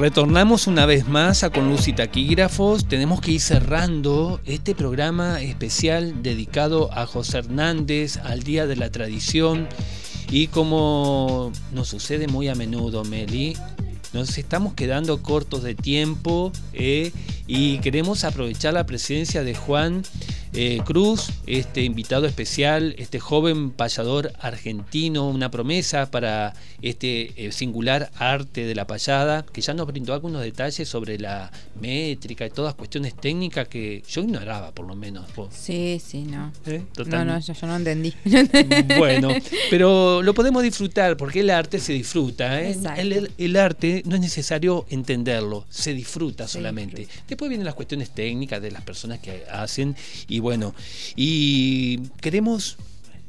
Retornamos una vez más a Con Luz y Taquígrafos. Tenemos que ir cerrando este programa especial dedicado a José Hernández, al Día de la Tradición. Y como nos sucede muy a menudo, Meli, nos estamos quedando cortos de tiempo eh, y queremos aprovechar la presencia de Juan eh, Cruz, este invitado especial, este joven payador argentino, una promesa para este eh, singular arte de la payada, que ya nos brindó algunos detalles sobre la métrica y todas cuestiones técnicas que yo ignoraba, por lo menos. Sí, sí, no. ¿Eh? No, no, yo, no entendí. bueno, pero lo podemos disfrutar porque el arte se disfruta. El, arte no es necesario entenderlo, se disfruta solamente. Después vienen las cuestiones técnicas de las personas que hacen y bueno, y queremos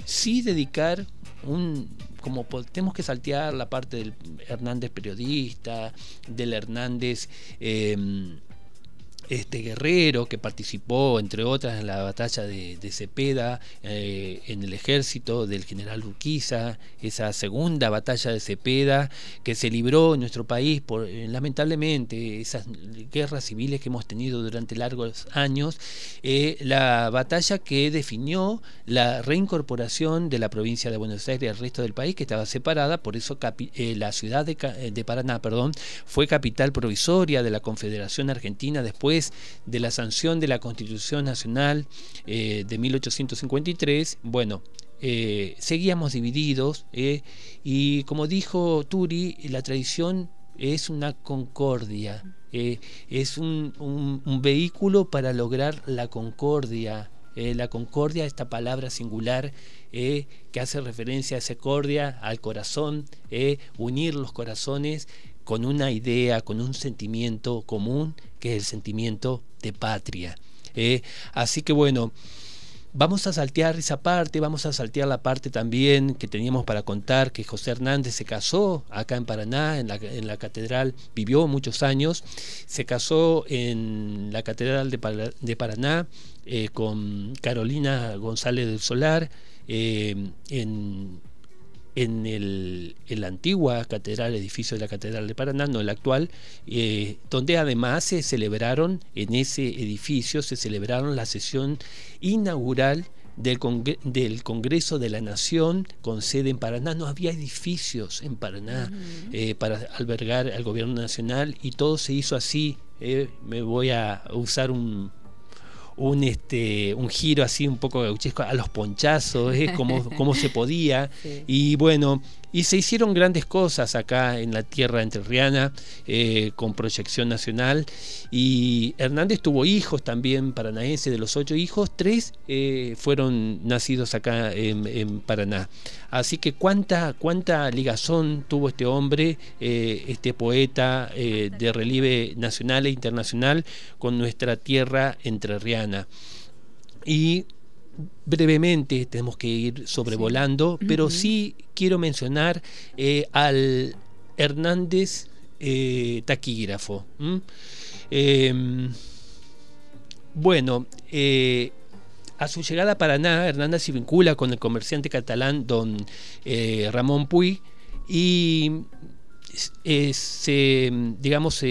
sí dedicar un, como tenemos que saltear la parte del Hernández periodista, del Hernández em, este guerrero que participó, entre otras, en la batalla de, Cepeda, eh, en el ejército del general Urquiza, esa segunda batalla de Cepeda que se libró en nuestro país por, eh, lamentablemente, esas guerras civiles que hemos tenido durante largos años, eh, la batalla que definió la reincorporación de la provincia de Buenos Aires al resto del país, que estaba separada, por eso la ciudad de, de Paraná perdón, fue capital provisoria de la Confederación Argentina después de la sanción de la Constitución Nacional eh, de 1853. Bueno, eh, seguíamos divididos eh, y como dijo Turi, la tradición es una concordia, es un, vehículo para lograr la concordia. la concordia, esta palabra singular que hace referencia a esa cordia, al corazón, unir los corazones con una idea, con un sentimiento común, que es el sentimiento de patria. ¿eh? así que bueno, vamos a saltear esa parte, vamos a saltear la parte también que teníamos para contar, que José Hernández se casó acá en Paraná, en la, en la catedral, vivió muchos años, se casó en la catedral de, Paraná eh, con Carolina González del Solar, eh, en en el, la antigua catedral, edificio de la Catedral de Paraná, no el actual, eh, donde además se celebraron, en ese edificio se celebraron la sesión inaugural del, del, Congreso de la Nación con sede en Paraná. No había edificios en Paraná eh, para albergar al gobierno nacional y todo se hizo así. Eh, me voy a usar un, un, este, un giro así un poco gauchesco a los ponchazos, ¿eh? como, <laughs> como se podía. Y bueno, y se hicieron grandes cosas acá en la tierra entrerriana eh, con proyección nacional. Y Hernández tuvo hijos también paranaenses, de los ocho hijos, tres eh, fueron nacidos acá en, Paraná. Así que cuánta, cuánta ligazón tuvo este hombre, eh, este poeta de relieve nacional e internacional con nuestra tierra entrerriana. Y brevemente tenemos que ir sobrevolando, pero sí quiero mencionar eh, al Hernández eh, taquígrafo. Em, bueno, eh, a su llegada a Paraná, Hernández se vincula con el comerciante catalán don Ramón Puy y se, digamos,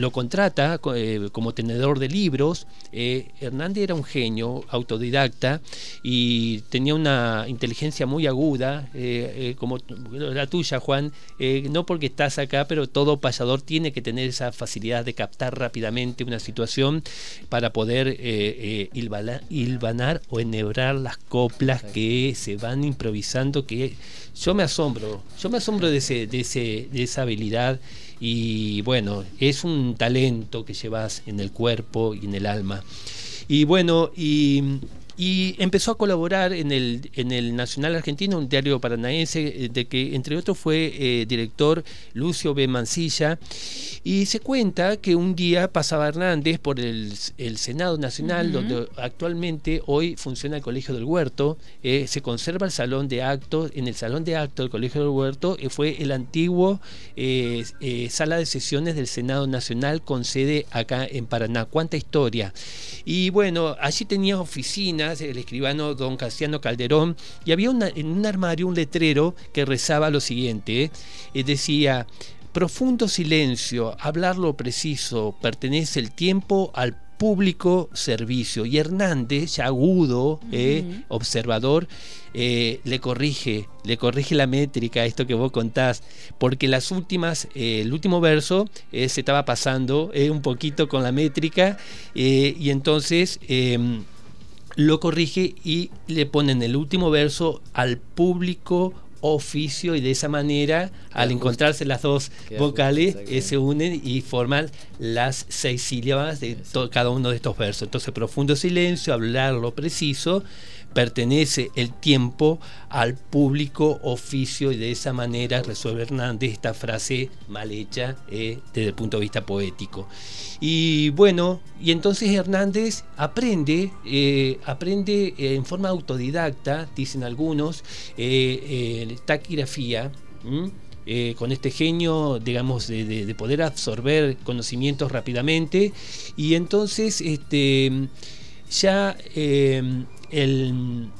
lo contrata eh, como tenedor de libros. Eh, Hernández era un genio, autodidacta, y tenía una inteligencia muy aguda, eh, como la tuya, Juan. no porque estás acá, pero todo payador tiene que tener esa facilidad de captar rápidamente una situación para poder hilvanar, o enhebrar las coplas que se van improvisando, que yo me asombro, yo me asombro de, ese, de, ese, de esa habilidad y bueno, es un talento que llevas en el cuerpo y en el alma. Y bueno, y y empezó a colaborar en el, en el Nacional Argentino, un diario paranaense, eh, de que entre otros fue eh, director Lucio B. Mancilla, y se cuenta que un día pasaba Hernández por el, Senado Nacional, donde actualmente hoy funciona el Colegio del Huerto, eh, se conserva el salón de actos, en el salón de actos del Colegio del Huerto fue el antiguo sala de sesiones del Senado Nacional con sede acá en Paraná. ¿Cuánta historia? Y bueno, allí tenía oficinas, el escribano don Casiano Calderón, y había en un armario un letrero que rezaba lo siguiente, eh, decía, profundo silencio, hablar lo preciso, pertenece el tiempo al público servicio. Y Hernández, ya agudo, eh, observador, eh, le corrige, le corrige la métrica, esto que vos contás, porque las últimas, el último verso se estaba pasando un poquito con la métrica, y entonces em, lo corrige y le pone en el último verso al público oficio y de esa manera al encontrarse las dos vocales eh, se unen y forman las seis sílabas de cada uno de estos versos. Entonces profundo silencio, hablar lo preciso, pertenece el tiempo al público oficio y de esa manera resuelve Hernández esta frase mal hecha eh, desde el punto de vista poético. Y bueno, y entonces Hernández aprende, eh, aprende en forma autodidacta, dicen algunos, eh, taquigrafía. eh, con este genio, digamos, de, poder absorber conocimientos rápidamente. Y entonces, este, ya eh, el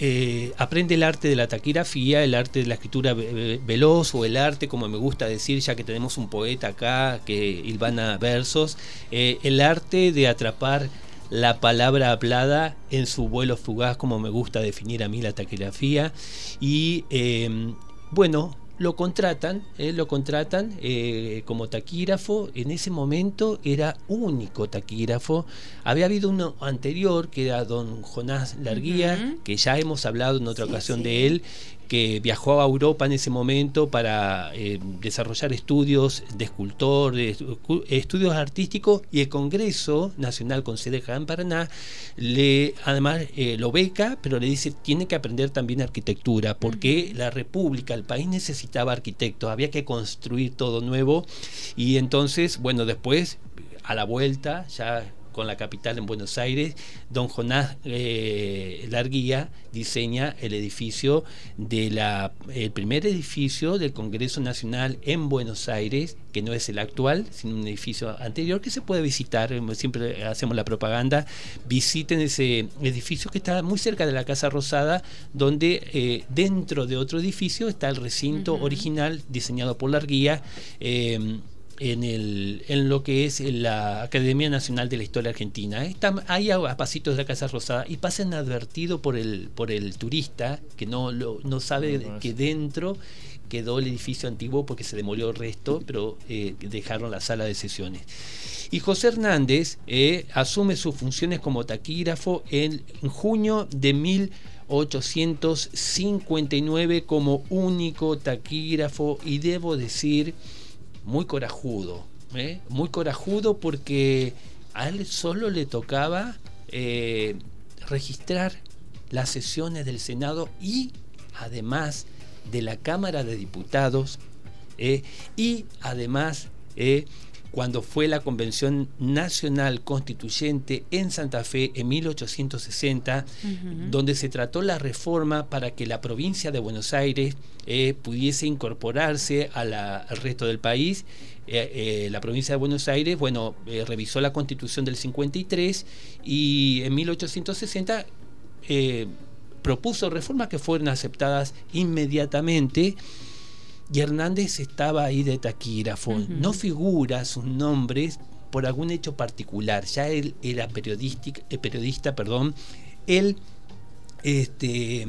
eh, aprende el arte de la taquigrafía, el arte de la escritura veloz o el arte, como me gusta decir, ya que tenemos un poeta acá que ilvana versos, eh, el arte de atrapar la palabra hablada en su vuelo fugaz, como me gusta definir a mí la taquigrafía. Y eh, bueno, lo contratan, eh, lo contratan eh, como taquígrafo. En ese momento era único taquígrafo. Había habido uno anterior que era don Jonás Larguía, que ya hemos hablado en otra ocasión de él, que viajó a Europa en ese momento para eh, desarrollar estudios de escultor, de estudios artísticos, y el Congreso Nacional con sede en Paraná le además eh, lo beca, pero le dice tiene que aprender también arquitectura, porque la República, el país necesitaba arquitectos, había que construir todo nuevo, y entonces, bueno, después a la vuelta, ya con la capital en Buenos Aires, don Jonás eh, Larguía diseña el edificio de la el primer edificio del Congreso Nacional en Buenos Aires, que no es el actual, sino un edificio anterior que se puede visitar, siempre hacemos la propaganda, visiten ese edificio que está muy cerca de la Casa Rosada, donde eh, dentro de otro edificio está el recinto original diseñado por Larguía. Eh, en, el, en lo que es la Academia Nacional de la Historia Argentina. Está ahí a, pasitos de la Casa Rosada y pasan advertido por el, por el turista que no, lo, no sabe que dentro quedó el edificio antiguo porque se demolió el resto, pero eh, dejaron la sala de sesiones. Y José Hernández eh, asume sus funciones como taquígrafo en, en junio de 1859 como único taquígrafo y debo decir muy corajudo, ¿eh? muy corajudo porque a él solo le tocaba eh, registrar las sesiones del Senado y además de la Cámara de Diputados ¿eh? y además cuando fue la Convención Nacional Constituyente en Santa Fe en 1860, donde se trató la reforma para que la provincia de Buenos Aires eh, pudiese incorporarse al resto del país. Eh, eh, la provincia de Buenos Aires, bueno, revisó la constitución del 53 y en 1860 propuso reformas que fueron aceptadas inmediatamente y Hernández estaba ahí de taquígrafo. No figura sus nombres por algún hecho particular. Ya él era eh, periodista, perdón. Él, este,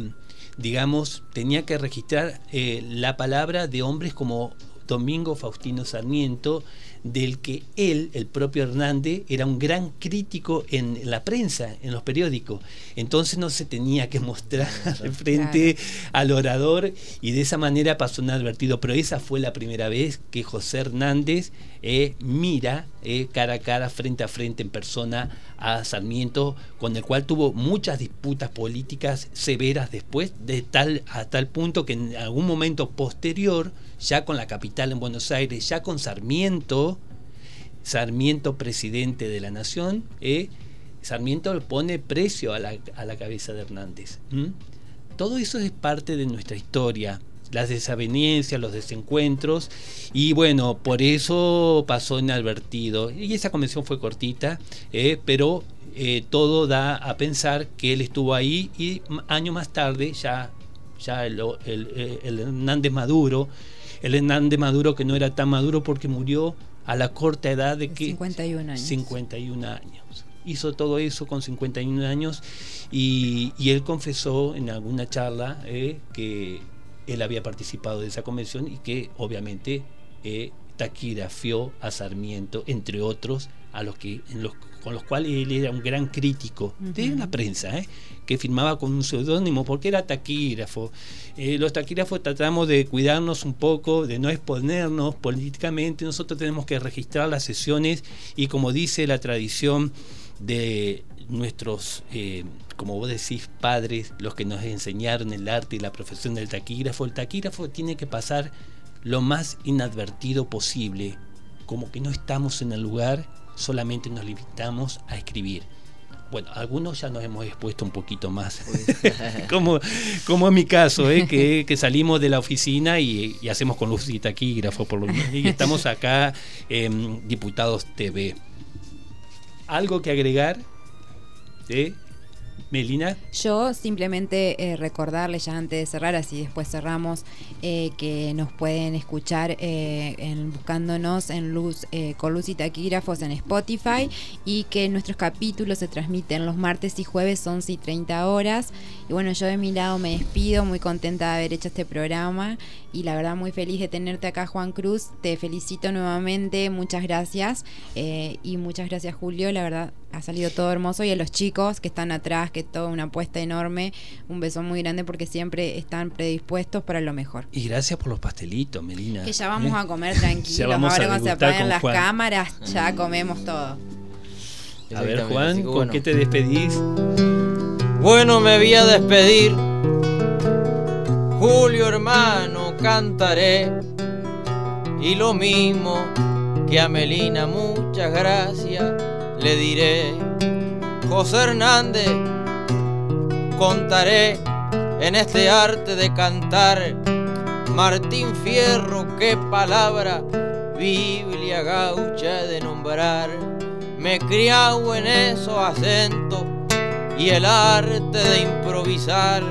digamos, tenía que registrar eh, la palabra de hombres como Domingo Faustino Sarmiento, del que él, el propio Hernández, era un gran crítico en la prensa, en los periódicos. Entonces no se tenía que mostrar <laughs> frente al orador y de esa manera pasó un advertido. Pero esa fue la primera vez que José Hernández eh, mira eh, cara a cara, frente a frente, en persona a Sarmiento, con el cual tuvo muchas disputas políticas severas después, de tal, a tal punto que en algún momento posterior, ya con la capital en Buenos Aires, ya con Sarmiento, Sarmiento presidente de la nación, eh, Sarmiento pone precio a la, a la cabeza de Hernández. Todo eso es parte de nuestra historia las desavenencias, los desencuentros, y bueno, por eso pasó inadvertido. Y esa convención fue cortita, eh, pero eh, todo da a pensar que él estuvo ahí y año más tarde ya, ya el, Hernández Maduro, el Hernández Maduro que no era tan maduro porque murió a la corta edad de que... 51 años. 51 años. Hizo todo eso con 51 años y, y él confesó en alguna charla eh, que él había participado de esa convención y que obviamente eh, taquigrafió a Sarmiento, entre otros, a los que, en los, con los cuales él era un gran crítico de la prensa, ¿eh? que firmaba con un seudónimo porque era taquígrafo. Eh, los taquígrafos tratamos de cuidarnos un poco, de no exponernos políticamente, nosotros tenemos que registrar las sesiones y como dice la tradición de nuestros, eh, como vos decís, padres, los que nos enseñaron el arte y la profesión del taquígrafo, el taquígrafo tiene que pasar lo más inadvertido posible, como que no estamos en el lugar, solamente nos limitamos a escribir. bueno, algunos ya nos hemos expuesto un poquito más, <laughs> como, como en mi caso, ¿eh? que, salimos de la oficina y, hacemos con luz y taquígrafo, por lo menos, y estamos acá en Diputados TV. ¿Algo que agregar? ¿Eh? Melina. Yo simplemente eh, recordarles ya antes de cerrar, así después cerramos, eh, que nos pueden escuchar eh, en, buscándonos en luz con luz y taquígrafos en Spotify y que nuestros capítulos se transmiten los martes y jueves 11 y 30 horas. Y bueno, yo de mi lado me despido, muy contenta de haber hecho este programa y la verdad muy feliz de tenerte acá Juan Cruz. Te felicito nuevamente, muchas gracias y muchas gracias Julio, la verdad ha salido todo hermoso y a los chicos que están atrás, que toda una apuesta enorme, un beso muy grande porque siempre están predispuestos para lo mejor. Y gracias por los pastelitos, Melina. Que ya vamos ¿eh? a comer tranquilos, <laughs> ahora cuando se apaguen las cámaras ya comemos todo. A ver Juan, ¿con qué te despedís? Bueno, me voy a despedir. Julio hermano, cantaré. Y lo mismo que a Melina, muchas gracias le diré, José Hernández, contaré en este arte de cantar, Martín Fierro, qué palabra, Biblia gaucha de nombrar, me criado en esos acentos y el arte de improvisar,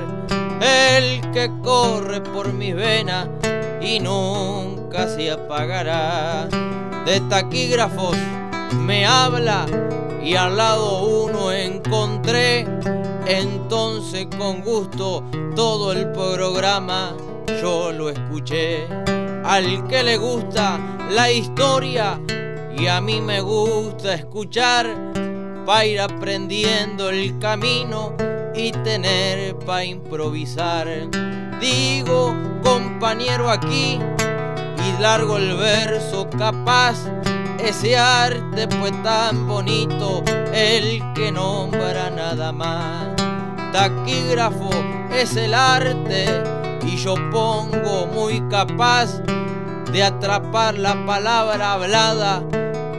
el que corre por mis venas y nunca se apagará, de taquígrafos me habla y al lado uno encontré. Entonces con gusto todo el programa yo lo escuché. Al que le gusta la historia y a mí me gusta escuchar para ir aprendiendo el camino y tener para improvisar. Digo, compañero aquí y largo el verso capaz ese arte fue tan bonito, el que nombra nada más. Taquígrafo es el arte y yo pongo muy capaz de atrapar la palabra hablada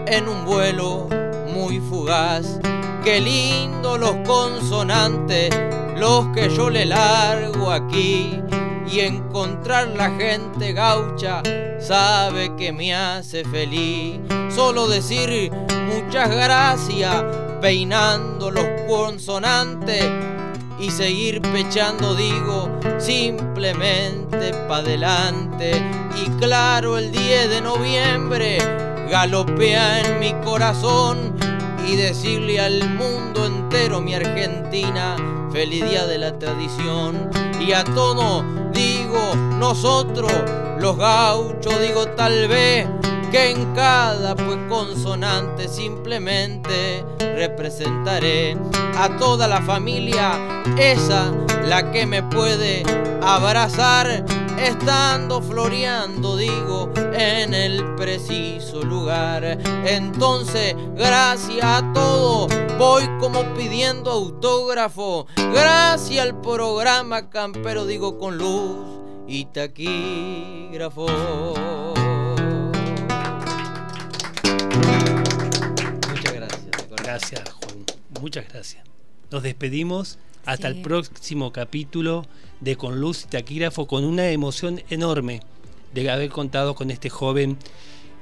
en un vuelo muy fugaz. Qué lindo los consonantes, los que yo le largo aquí y encontrar la gente gaucha sabe que me hace feliz. Solo decir muchas gracias peinando los consonantes y seguir pechando digo simplemente pa' adelante y claro el 10 de noviembre galopea en mi corazón y decirle al mundo entero mi Argentina feliz día de la tradición. Y a todo digo nosotros, los gauchos, digo tal vez que en cada pues consonante simplemente representaré a toda la familia, esa la que me puede abrazar estando floreando, digo, en el preciso lugar. Entonces, gracias a todos, voy como pidiendo autógrafo. Gracias al programa Campero, digo, con luz y taquígrafo. Muchas gracias. Gracias, Juan. Muchas gracias. Nos despedimos hasta el próximo capítulo de Con Luz y Taquígrafo con una emoción enorme de haber contado con este joven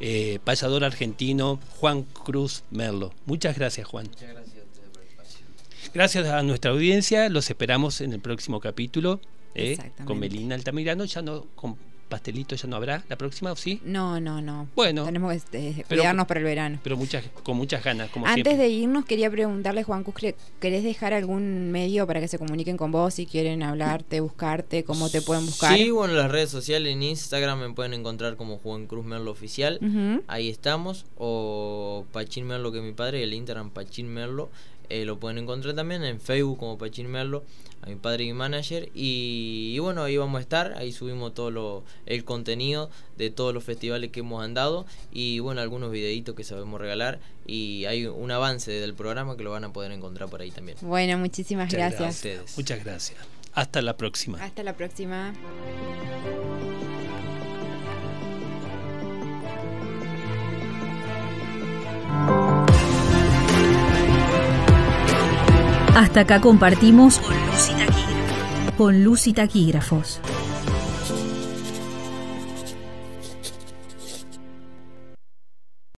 eh, payador argentino, Juan Cruz Merlo. Muchas gracias, Juan. Muchas gracias a ustedes por el espacio. Gracias a nuestra audiencia, los esperamos en el próximo capítulo eh, con Melina Altamirano, ya no con pastelito ya no habrá la próxima o sí? No, no, no. Bueno. Tenemos que este, cuidarnos para el verano. Pero muchas, con muchas ganas, como Antes de irnos, quería preguntarle, Juan Cuscle, ¿querés dejar algún medio para que se comuniquen con vos si quieren hablarte, buscarte, cómo te pueden buscar? Sí, bueno, las redes sociales, en Instagram me pueden encontrar como Juan Cruz Merlo Oficial. Ahí estamos. O Pachín Merlo, que es mi padre, y el Instagram Pachín Merlo. Eh, lo pueden encontrar también en Facebook como Pachín Merlo a mi padre y mi manager. Y, bueno, ahí vamos a estar, ahí subimos todo lo, el contenido de todos los festivales que hemos andado y bueno, algunos videitos que sabemos regalar y hay un avance del programa que lo van a poder encontrar por ahí también. Bueno, muchísimas gracias. Muchas gracias. Hasta la próxima. Hasta la próxima. Hasta acá compartimos con Luz y Taquígrafos. Con Luz y Taquígrafos.